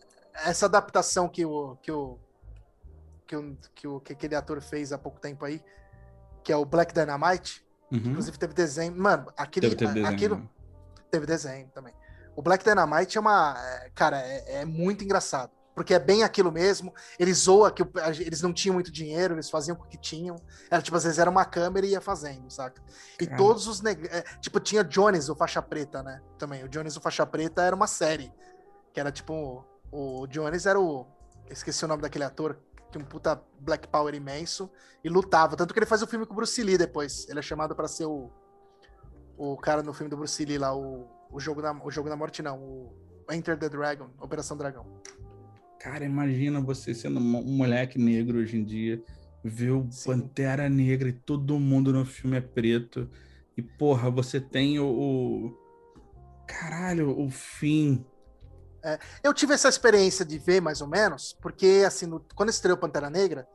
essa adaptação que o que o que o que, o, que aquele ator fez há pouco tempo aí, que é o Black Dynamite, Uhum. inclusive teve desenho, mano, aquele Teve, desenho. aquilo teve desenho também. O Black Dynamite é uma, é, cara, é, é muito engraçado, porque é bem aquilo mesmo. Eles zoam que o- eles não tinham muito dinheiro, eles faziam com o que tinham. Era tipo às vezes era uma câmera e ia fazendo, saca? E Cara. todos os neg... é, tipo tinha Jones o faixa preta, né? Também o Jones o faixa preta era uma série que era tipo o Jones era o esqueci o nome daquele ator que um puta Black Power imenso e lutava, tanto que ele faz o filme com o Bruce Lee depois. Ele é chamado pra ser o o cara no filme do Bruce Lee lá, o, o jogo da o jogo da morte não, o Enter the Dragon, Operação Dragão. Cara, imagina você sendo um moleque negro hoje em dia, ver o Sim. Pantera Negra e todo mundo no filme é preto. E, porra, você tem o. o- Caralho, o fim. Eu tive essa experiência de ver mais ou menos, porque assim, no- quando estreou Pantera Negra,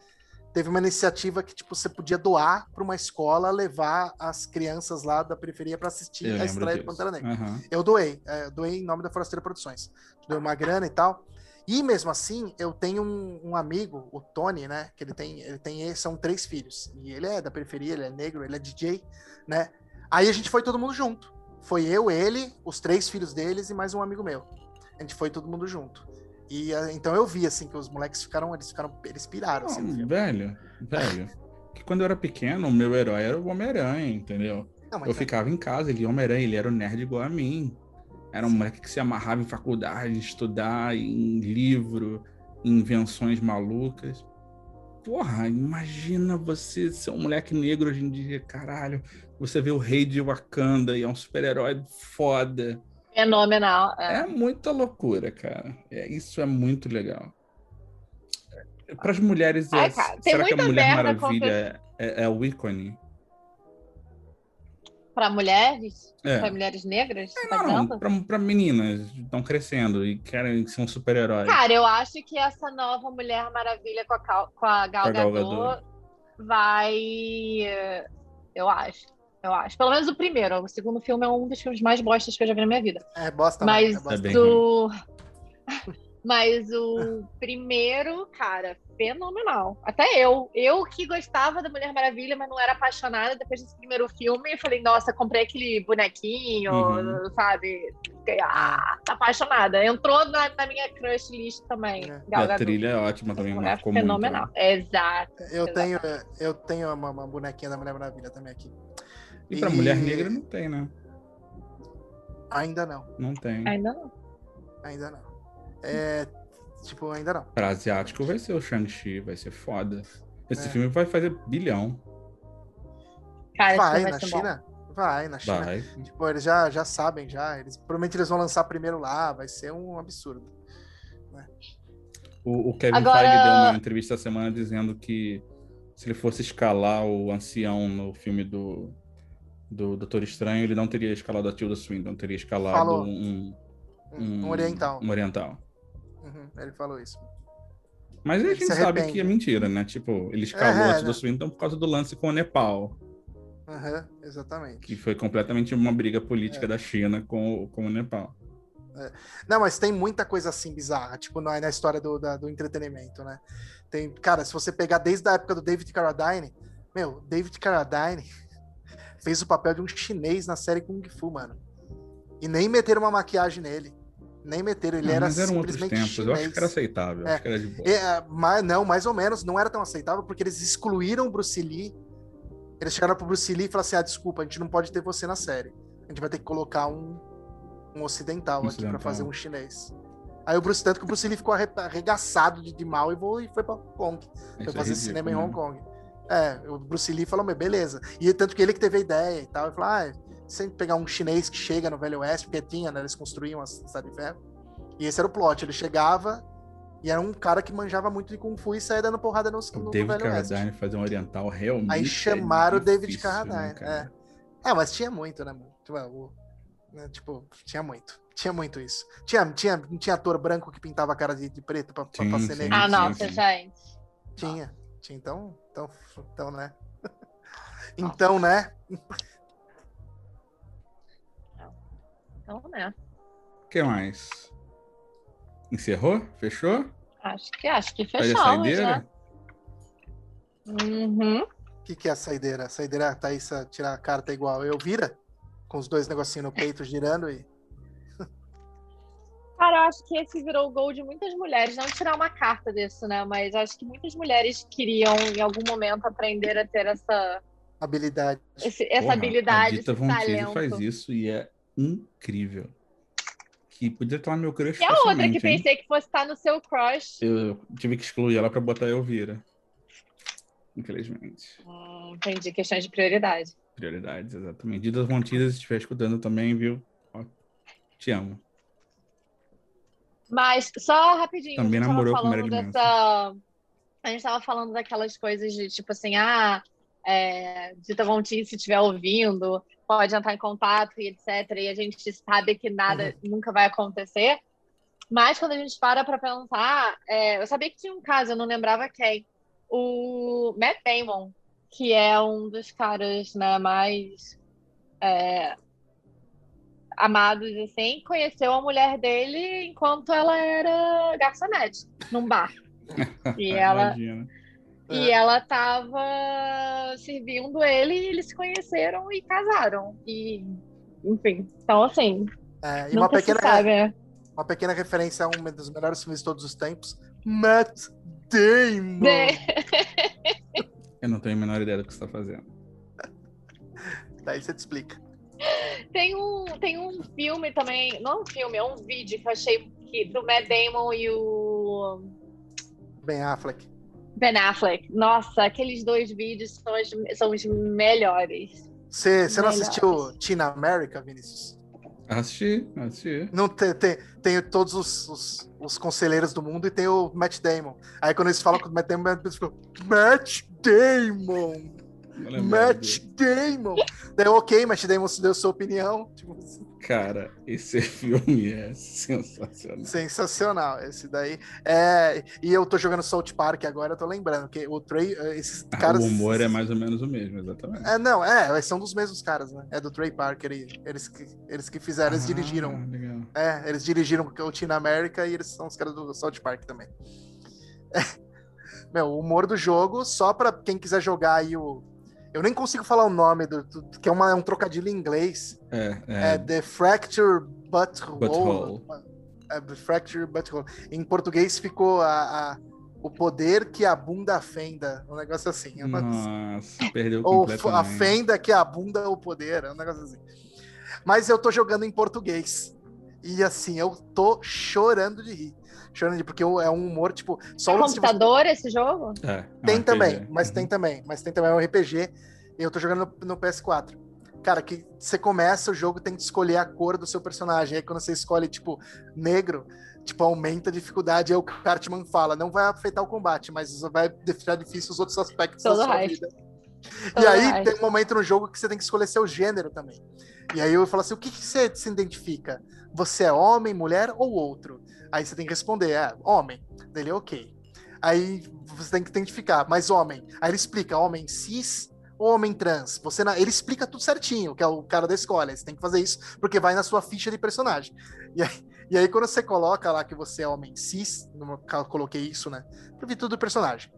teve uma iniciativa que tipo você podia doar para uma escola levar as crianças lá da periferia para assistir Eu a estreia de disso. Pantera Negra. Aham. Eu doei, é, eu doei em nome da Forasteira Produções. Dei uma grana e tal. E mesmo assim, eu tenho um, um amigo, o Tony, né? Que ele tem, ele tem, são três filhos. E ele é da periferia, ele é negro, ele é DJ, né? Aí a gente foi todo mundo junto. Foi eu, ele, os três filhos deles e mais um amigo meu. A gente foi todo mundo junto. E ah, então eu vi assim que os moleques ficaram, eles ficaram, eles piraram assim, Não, velho, velho. Que quando eu era pequeno, o meu herói era o Homem-Aranha, entendeu? Não, Eu é- ficava em casa, ele Homem-Aranha, ele era o nerd igual a mim. Era um moleque que se amarrava em faculdade, estudar, em livro, em invenções malucas. Porra, imagina você ser um moleque negro hoje em dia, caralho. Você vê o rei de Wakanda e é um super-herói foda. Fenomenal. é. É muita loucura, cara. É, isso é muito legal. Para as mulheres, é, Ai, cara, tem será que a Mulher Maravilha é, é, é o ícone? Para mulheres? É. Para mulheres negras? você tá Não, para meninas que estão crescendo e querem ser um super-herói. Cara, eu acho que essa nova Mulher Maravilha com a, Cal- com a Gal Com a Gal Gadot Gadot. vai. Eu acho. Eu acho. Pelo menos o primeiro. O segundo filme é um dos filmes mais bostas que eu já vi na minha vida. é bosta, Mas é bosta. É o. Mas o primeiro, cara, fenomenal. Até eu. Eu que gostava da Mulher Maravilha, mas não era apaixonada depois desse primeiro filme. Eu falei, nossa, comprei aquele bonequinho, Uhum. sabe? Fiquei, ah, tá apaixonada. Entrou na, na minha crush list também. É. Gal a trilha é ótima também, marcou fenomenal. muito. Exato. Eu exato. tenho, eu tenho uma, uma bonequinha da Mulher Maravilha também aqui. E pra E- mulher negra não tem, né? Ainda não, Não tem. Ainda não. ainda não. É, tipo, ainda não. Pra asiático vai ser o Shang-Chi, vai ser foda. Esse É. filme vai fazer bilhão. Cara, Vai, filme na ser bom. China? Vai, na China. Vai. Tipo, eles já, já sabem, já. Eles, provavelmente eles vão lançar primeiro lá, vai ser um absurdo. O, o Kevin Agora- Feige deu uma entrevista essa semana dizendo que se ele fosse escalar o ancião no filme do, do Doutor Estranho, ele não teria escalado a Tilda Swinton, teria escalado Falou. um, Um, um oriental. Um oriental. Uhum, ele falou isso. Mas a gente sabe que é mentira, né? Tipo, ele É, escalou antes né? do Swinton por causa do lance com o Nepal, Aham, exatamente. que foi completamente uma briga É. política da China com, o- com o Nepal. Não, mas tem muita coisa assim bizarra, tipo, na, na história do, da- do entretenimento, né? Tem, cara, se você pegar desde a época do David Carradine, meu, David Carradine fez o papel de um chinês na série Kung Fu, mano. E nem meteram uma maquiagem nele. Nem meteram, ele Não, era mas eram outros simplesmente tempos, eu acho chinês. que era aceitável, É. acho que era de boa. É, mas, não, mais ou menos, não era tão aceitável, porque eles excluíram o Bruce Lee. Eles chegaram pro Bruce Lee e falaram assim: ah, desculpa, a gente não pode ter você na série. A gente vai ter que colocar um, um ocidental, Um aqui ocidental. fazer um chinês. Aí o Bruce, tanto que o Bruce Lee ficou arre- arregaçado de, de mal e, voou, e foi pra Hong Kong. Foi Isso é fazer ridículo, cinema em né? Hong Kong. É, o Bruce Lee falou, beleza. E tanto que ele que teve a ideia e tal. Ele falou, ah, sempre pegar um chinês que chega no Velho Oeste, porque tinha, né? Eles construíam a cidade de ferro. E esse era o plot. Ele chegava e era um cara que manjava muito de Kung Fu e saía dando porrada nos, O no, no David Velho Oeste. Carradine fazer um oriental realmente. Aí é chamaram o David difícil, né, Carradine. cara? é. é, mas tinha muito, né, mano? Tipo, o- né, tipo, tinha muito. Tinha muito isso. Tinha, tinha, não tinha ator branco que pintava a cara de, de preto pra, pra, pra Sim, ser sim. negro? Ah, sim, nossa, sim. gente. Tinha. Tinha. Então, então, então né? então, né? Então, né? O que mais? Encerrou? Fechou? Acho que, acho que fechamos, né? saideira? Uhum. O que, que é a saideira? A saideira a Thaís a tirar a carta igual eu vira? Com os dois negocinhos no peito girando e. Cara, eu acho que esse virou o gol de muitas mulheres. Não tirar uma carta disso, né? Mas acho que muitas mulheres queriam, em algum momento, aprender a ter essa, Habilidade. esse- essa Porra, habilidade, A Dita esse Von faz isso e é incrível. Que podia estar no meu crush E a outra que hein? pensei que fosse estar no seu crush. Eu tive que excluir ela pra botar a Elvira. Infelizmente. Hum, entendi, questões de prioridade. Prioridades, exatamente. Von Teese, se estiver escutando também, viu? Ó, te amo. Mas só rapidinho, Também namorou com Marilyn dessa. A gente tava falando daquelas coisas de tipo assim, ah, é, Dita Teese, se estiver ouvindo, pode entrar em contato e etc. E a gente sabe que nada nunca vai acontecer. Mas quando a gente para pra pensar, é, eu sabia que tinha um caso, eu não lembrava quem. O Matt Damon, que é um dos caras né, mais é, amados, assim, conheceu a mulher dele enquanto ela era garçonete, num bar. E ela, Imagina. E É. ela tava servindo ele e eles se conheceram e casaram. E, enfim, então assim, É, e uma pequena, sabe, né? uma pequena referência a um dos melhores filmes de todos os tempos. Matt Damon! De- Eu não tenho a menor ideia do que você tá fazendo. Daí você te explica. Tem um, tem um filme também, não um filme, é um vídeo que eu achei que, do Matt Damon e o Ben Affleck. Ben Affleck. Nossa, aqueles dois vídeos são os, são os melhores. Você, você não Melhores. assistiu Tina America, Vinícius? Assisti, assisti. Não tem, tem, tem todos os, os, os conselheiros do mundo e tem o Matt Damon. Aí quando eles falam com o Matt Damon, eles ficam Matt Damon! Lembro Matt Damon! Daí, ok, Matt Damon se deu sua opinião. Tipo, Cara, esse filme é sensacional. sensacional esse daí. É, e eu tô jogando Salt Park agora, eu tô lembrando que o Trey, esses Ah, caras. o humor é mais ou menos o mesmo, exatamente. É, não, é, eles são dos mesmos caras, né? É do Trey Parker, e eles que, eles que fizeram, eles Ah, dirigiram. legal. É, eles dirigiram o Teen America e eles são os caras do South Park também. Meu, o humor do jogo, só pra quem quiser jogar aí o. Eu nem consigo falar o nome, do, do- que é, uma- é um trocadilho em inglês. É, É, é, The Fracture Butthole. Butthole. É, The Fracture Butthole. Em português ficou a, a- o poder que a bunda fenda. Um negócio assim. é uma- Nossa, perdeu ou a fenda que a bunda o poder, é um negócio assim. Mas eu tô jogando em português. E assim, eu tô chorando de rir. Rir, porque é um humor, tipo, só É de você- computador esse jogo? É, é Tem RPG. também, mas Uhum. tem também. Mas tem também é um RPG. E eu tô jogando no, no PS4. Cara, que você começa o jogo, tem que escolher a cor do seu personagem. Aí quando você escolhe, tipo, negro, tipo, aumenta a dificuldade. Aí o Cartman fala, não vai afetar o combate, mas vai deixar difícil os outros aspectos Todo da sua vida. Todo E aí tem um momento no jogo que você tem que escolher seu gênero também. E aí eu falo assim: o que, que você se identifica? Você é homem, mulher ou outro? Aí você tem que responder: é homem. Dele, ok. Aí você tem que identificar, mas homem. Aí ele explica, homem cis ou homem trans. Você na- Ele explica tudo certinho, que é o cara da escola. Você tem que fazer isso porque vai na sua ficha de personagem. E aí, e aí quando você coloca lá que você é homem cis, no caso, coloquei isso, né? Eu vi tudo do personagem.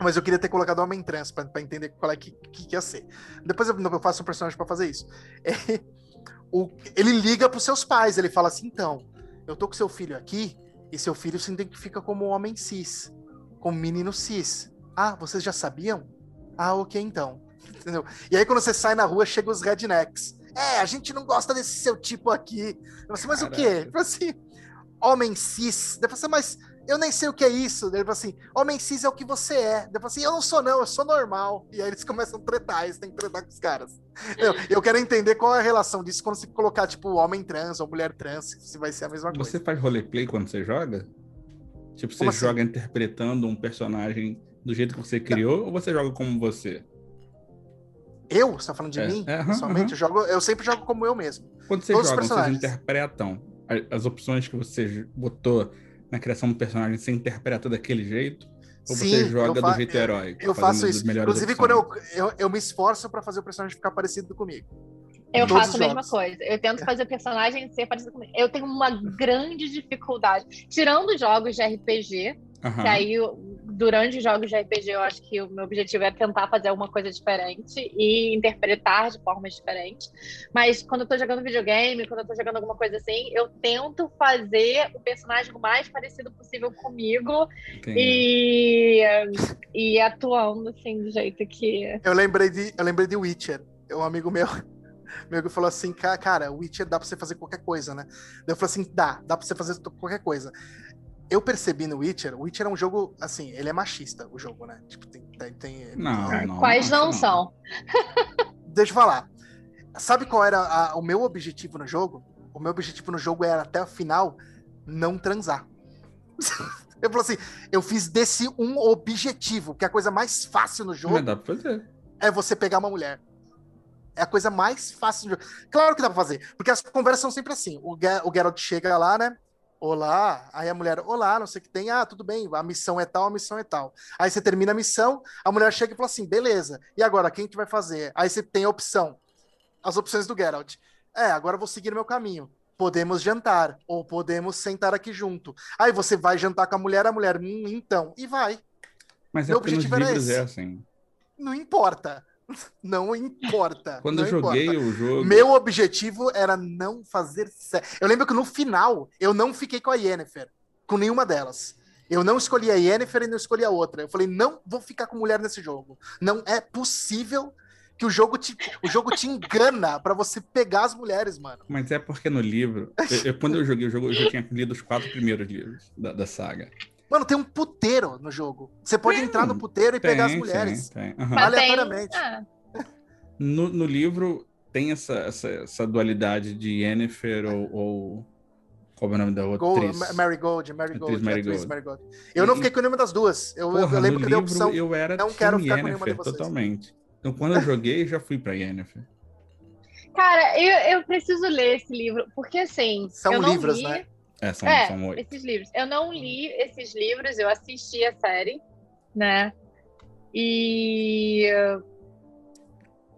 Mas eu queria ter colocado homem trans pra entender qual é que, que, que ia ser. Depois eu, eu faço um personagem pra fazer isso. É, o- ele liga pros seus pais, ele fala assim: então, eu tô com seu filho aqui, e seu filho se identifica como homem cis, como menino cis. Ah, vocês já sabiam? Ah, ok, então. Entendeu? E aí, quando você sai na rua, chega os rednecks. É, a gente não gosta desse seu tipo aqui. Eu falei assim, mas o quê? Assim, homem cis. Falei assim, mas eu nem sei o que é isso. Ele falou assim, homem cis é o que você é. Eu falei assim, eu não sou não, eu sou normal. E aí eles começam a tretar, eles têm que tretar com os caras. Eu, eu quero entender qual é a relação disso quando você colocar, tipo, homem trans ou mulher trans, se vai ser a mesma coisa. Você faz roleplay quando você joga? Tipo, você Como assim? joga interpretando um personagem do jeito que você criou ou você joga como você? Eu? Você tá falando de É, mim? é, aham, pessoalmente? aham. Eu, jogo, eu sempre jogo como eu mesmo. Quando vocês Todos os jogam, vocês interpretam as opções que você botou na criação do personagem, você interpreta daquele jeito? Ou Sim, você joga eu do jeito heróico? Eu faço isso. Inclusive, opções? quando eu, eu, eu me esforço pra fazer o personagem ficar parecido comigo. Eu faço a mesma coisa. Eu tento fazer o personagem ser parecido comigo. Eu tenho uma grande dificuldade. Tirando jogos de RPG, Aham. que aí durante os jogos de RPG eu acho que o meu objetivo é tentar fazer alguma coisa diferente e interpretar de formas diferentes. Mas quando eu tô jogando videogame, quando eu tô jogando alguma coisa assim, eu tento fazer o personagem o mais parecido possível comigo Entendi. e, e atuando assim do jeito que. Eu lembrei de, eu lembrei de Witcher. Um amigo meu, meu que falou assim, "Ca- cara, Witcher dá pra você fazer qualquer coisa, né? Daí Eu falei assim, dá, dá pra você fazer to- qualquer coisa. Eu percebi no Witcher, o Witcher é um jogo, assim, ele é machista, o jogo, né? Tipo, tem, tem, tem- Não, não. Quais acho não são? Deixa eu falar. Sabe qual era a- o meu objetivo no jogo? O meu objetivo no jogo era até o final não transar. eu falei assim, eu fiz desse um objetivo, que é a coisa mais fácil no jogo Mas dá pra fazer. é você pegar uma mulher. É a coisa mais fácil do jogo. Claro que dá pra fazer, porque as conversas são sempre assim. O, Ge- o Geralt chega lá, né? Olá, aí a mulher, olá, não sei o que tem, ah, tudo bem, a missão é tal, a missão é tal. Aí você termina a missão, a mulher chega e fala assim, beleza, e agora, quem que vai fazer? Aí você tem a opção, as opções do Geralt. É, agora eu vou seguir meu caminho. Podemos jantar, ou podemos sentar aqui junto. Aí você vai jantar com a mulher, a mulher, hum, então, e vai. Mas é Meu nos objetivo era livros esse. é assim. Não importa. Não importa. Quando não eu joguei importa. o jogo. Meu objetivo era não fazer sexo. Eu lembro que no final eu não fiquei com a Yennefer, com nenhuma delas. Eu não escolhi a Yennefer e não escolhi a outra. Eu falei, não vou ficar com mulher nesse jogo. Não é possível que o jogo te, o jogo te engana pra você pegar as mulheres, mano. Mas é porque no livro. eu- eu- quando eu joguei o jogo, eu já tinha lido os quatro primeiros livros da, da saga. Mano, tem um puteiro no jogo. Você pode Tem, entrar no puteiro e pegar as Tem, mulheres. tem, tem. Tem- Aleatoriamente. ah, No, no livro tem essa, essa, essa dualidade de Yennefer ou, ou. Qual é o nome da outra? Go, atriz? Ma- Mary Gold, Mary Atriz Gold, Mary atriz Gold. Mary Gold. Eu não E- fiquei com nenhuma das duas. Eu, eu Porra, lembro no que deu livro opção. eu era não quero ficar com nenhuma de Yennefer, vocês. totalmente. Então quando eu joguei, já fui pra Yennefer. Cara, eu, eu preciso ler esse livro, porque assim. São eu não livros, li, né? É, são, É, são oito. esses livros. Eu não li esses livros, eu assisti a série, né? E.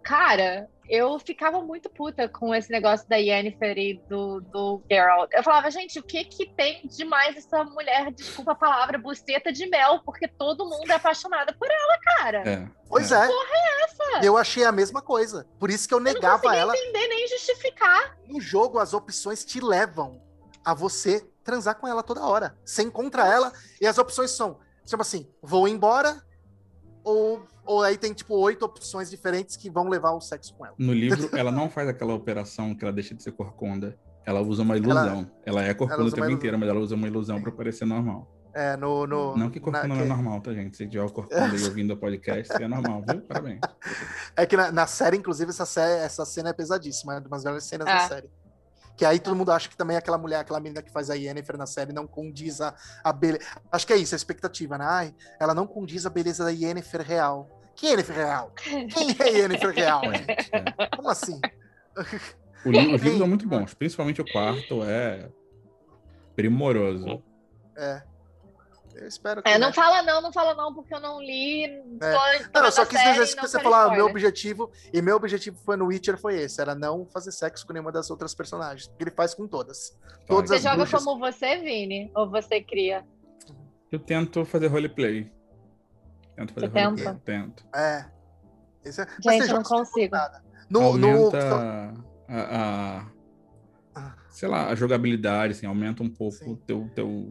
Cara, eu ficava muito puta com esse negócio da Yennefer e do, do Geralt. Eu falava, gente, o que que tem demais essa mulher, desculpa a palavra, buceta de mel, porque todo mundo é apaixonado por ela, cara. É, Pois é. é. Essa? Eu achei a mesma coisa. Por isso que eu Eu não negava consegui ela. entender nem justificar. No jogo, as opções te levam a você transar com ela toda hora. Você encontra ela e as opções são, tipo assim, vou embora ou, ou aí tem tipo oito opções diferentes que vão levar ao sexo com ela. No livro, ela não faz aquela operação que ela deixa de ser corcunda. Ela usa uma ilusão. Ela, é corcunda ela o tempo inteiro, mas ela usa uma ilusão pra parecer normal. É, no. no Não que corcunda na- não é que- normal, tá, gente? Se tiver corcunda e ouvindo o podcast, é normal, viu? Parabéns. É que na, na série, inclusive, essa, sé- essa cena é pesadíssima, é uma das melhores cenas da Ah. série. Que aí todo mundo acha que também aquela mulher, aquela menina que faz a Yennefer na série não condiz a, a beleza. Acho que é isso, a expectativa, né? Ai, ela não condiz a beleza da Yennefer real. Que Yennefer real? Quem é Yennefer real? É, é. Como assim? O li- os livros são muito bons, principalmente o quarto é primoroso. É. Eu espero que. É, não né? fala não, não fala não, porque eu não li. tô Não, eu só quis dizer que você falou, ah, meu objetivo, e meu objetivo foi no Witcher foi esse, era não fazer sexo com nenhuma das outras personagens, porque ele faz com todas. Todas Você as joga bruxas. como você, Vini? Ou você cria? Eu tento fazer roleplay. Tento fazer Você roleplay. tenta? Tento. É. Esse é... Mas Gente, eu não consigo. nada. No, aumenta no... a, a- Ah. sei lá, a jogabilidade, assim, aumenta um pouco o teu, teu...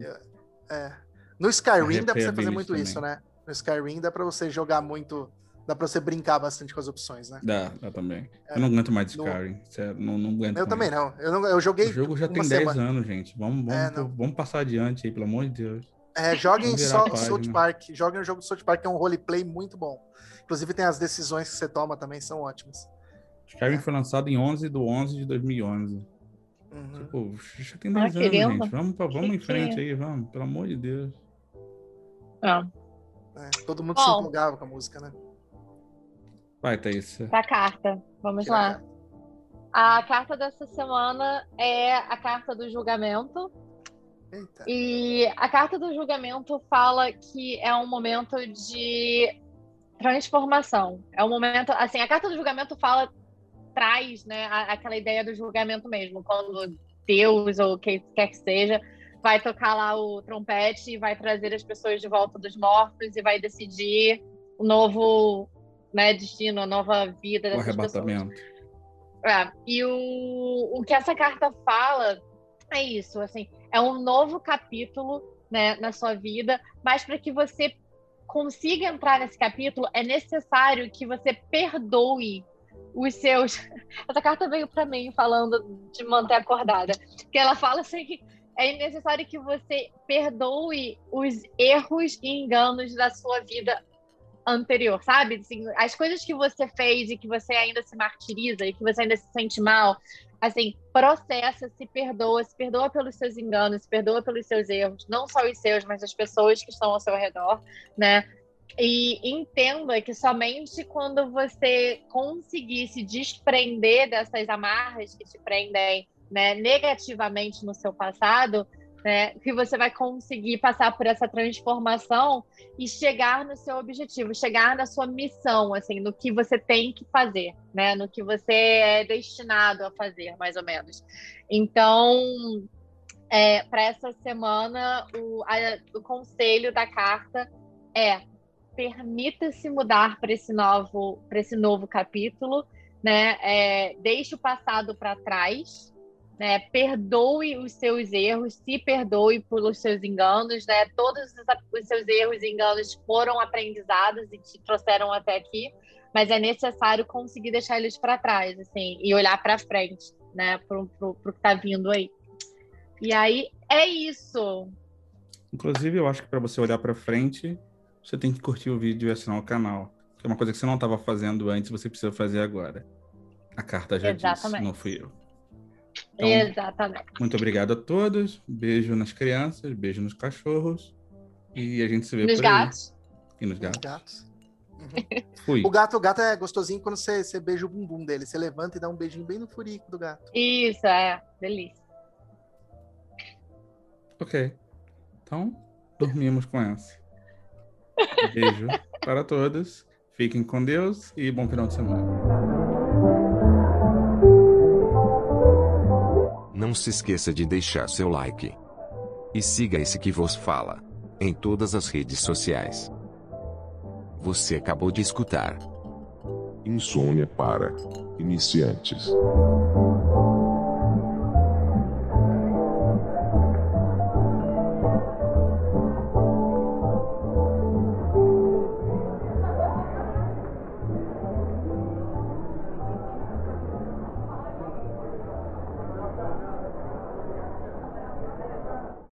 É. No Skyrim dá pra você fazer muito também. isso, né? No Skyrim dá pra você jogar muito. Dá pra você brincar bastante com as opções, né? Dá, dá também. Eu não aguento mais No- Skyrim. sério, não, não aguento Eu também não. Eu, não, eu joguei. O jogo já uma tem 10 semana. anos, gente. Vamos, vamos, É, não. vamos passar adiante aí, pelo amor de Deus. É, joguem só. South Park. Joguem o jogo do South Park, que é um roleplay muito bom. Inclusive tem as decisões que você toma também, são ótimas. Skyrim foi lançado em 11 de 11 de 2011. Uhum. Tipo, já tem Ah, 10 anos, querendo. gente. Vamos, pra- vamos Que em frente que- aí, vamos. Pelo amor de Deus. Ah, É, todo mundo se Bom. empolgava com a música, né? Vai, Thaís. pra carta. Vamos Tira a lá. carta. A carta dessa semana é a carta do julgamento. Eita. E a carta do julgamento fala que é um momento de transformação. É um momento, assim, a carta do julgamento fala traz, né, a- aquela ideia do julgamento mesmo, quando Deus ou quem quer que seja vai tocar lá o trompete e vai trazer as pessoas de volta dos mortos e vai decidir o novo, né, destino, a nova vida O dessas pessoas. arrebatamento. É, e o, o que essa carta fala é isso, assim, é um novo capítulo, né, na sua vida, mas para que você consiga entrar nesse capítulo, é necessário que você perdoe os seus. Essa carta veio para mim falando de manter acordada, que ela fala assim é necessário que você perdoe os erros e enganos da sua vida anterior, sabe? Assim, as coisas que você fez e que você ainda se martiriza e que você ainda se sente mal, assim, processa, se perdoa, se perdoa pelos seus enganos, se perdoa pelos seus erros, não só os seus, mas as pessoas que estão ao seu redor, né? E entenda que somente quando você conseguir se desprender dessas amarras que te prendem né, negativamente no seu passado, né, que você vai conseguir passar por essa transformação e chegar no seu objetivo, chegar na sua missão, assim, no que você tem que fazer, né, no que você é destinado a fazer, mais ou menos. Então, é, para essa semana, o, a- o conselho da carta é permita-se mudar para esse novo, para esse novo capítulo, né? É, deixe o passado para trás, né? Perdoe os seus erros, se perdoe pelos seus enganos, né? Todos os, seus erros e enganos foram aprendizados e te trouxeram até aqui, mas é necessário conseguir deixar eles para trás, assim, e olhar para frente, né? Pro, pro, pro que tá vindo aí. E aí é isso. Inclusive, eu acho que para você olhar para frente, você tem que curtir o vídeo e assinar o canal. Que é uma coisa que você não estava fazendo antes, você precisa fazer agora. A carta já disse, Exatamente. não fui eu. Então, Exatamente. Muito obrigado a todos. Beijo nas crianças, beijo nos cachorros. E a gente se vê Nos por aí. gatos. E nos Os gatos. gatos. Uhum. Fui. O gato, o gato é gostosinho quando você, você beija o bumbum dele. Você levanta e dá um beijinho bem no furico do gato. Isso, é. Delícia. Ok. Então, dormimos com essa. Beijo para todos. Fiquem com Deus e bom final de semana. Se esqueça de deixar seu like. E siga esse que vos fala. Em todas as redes sociais. Você acabou de escutar. Insônia para iniciantes.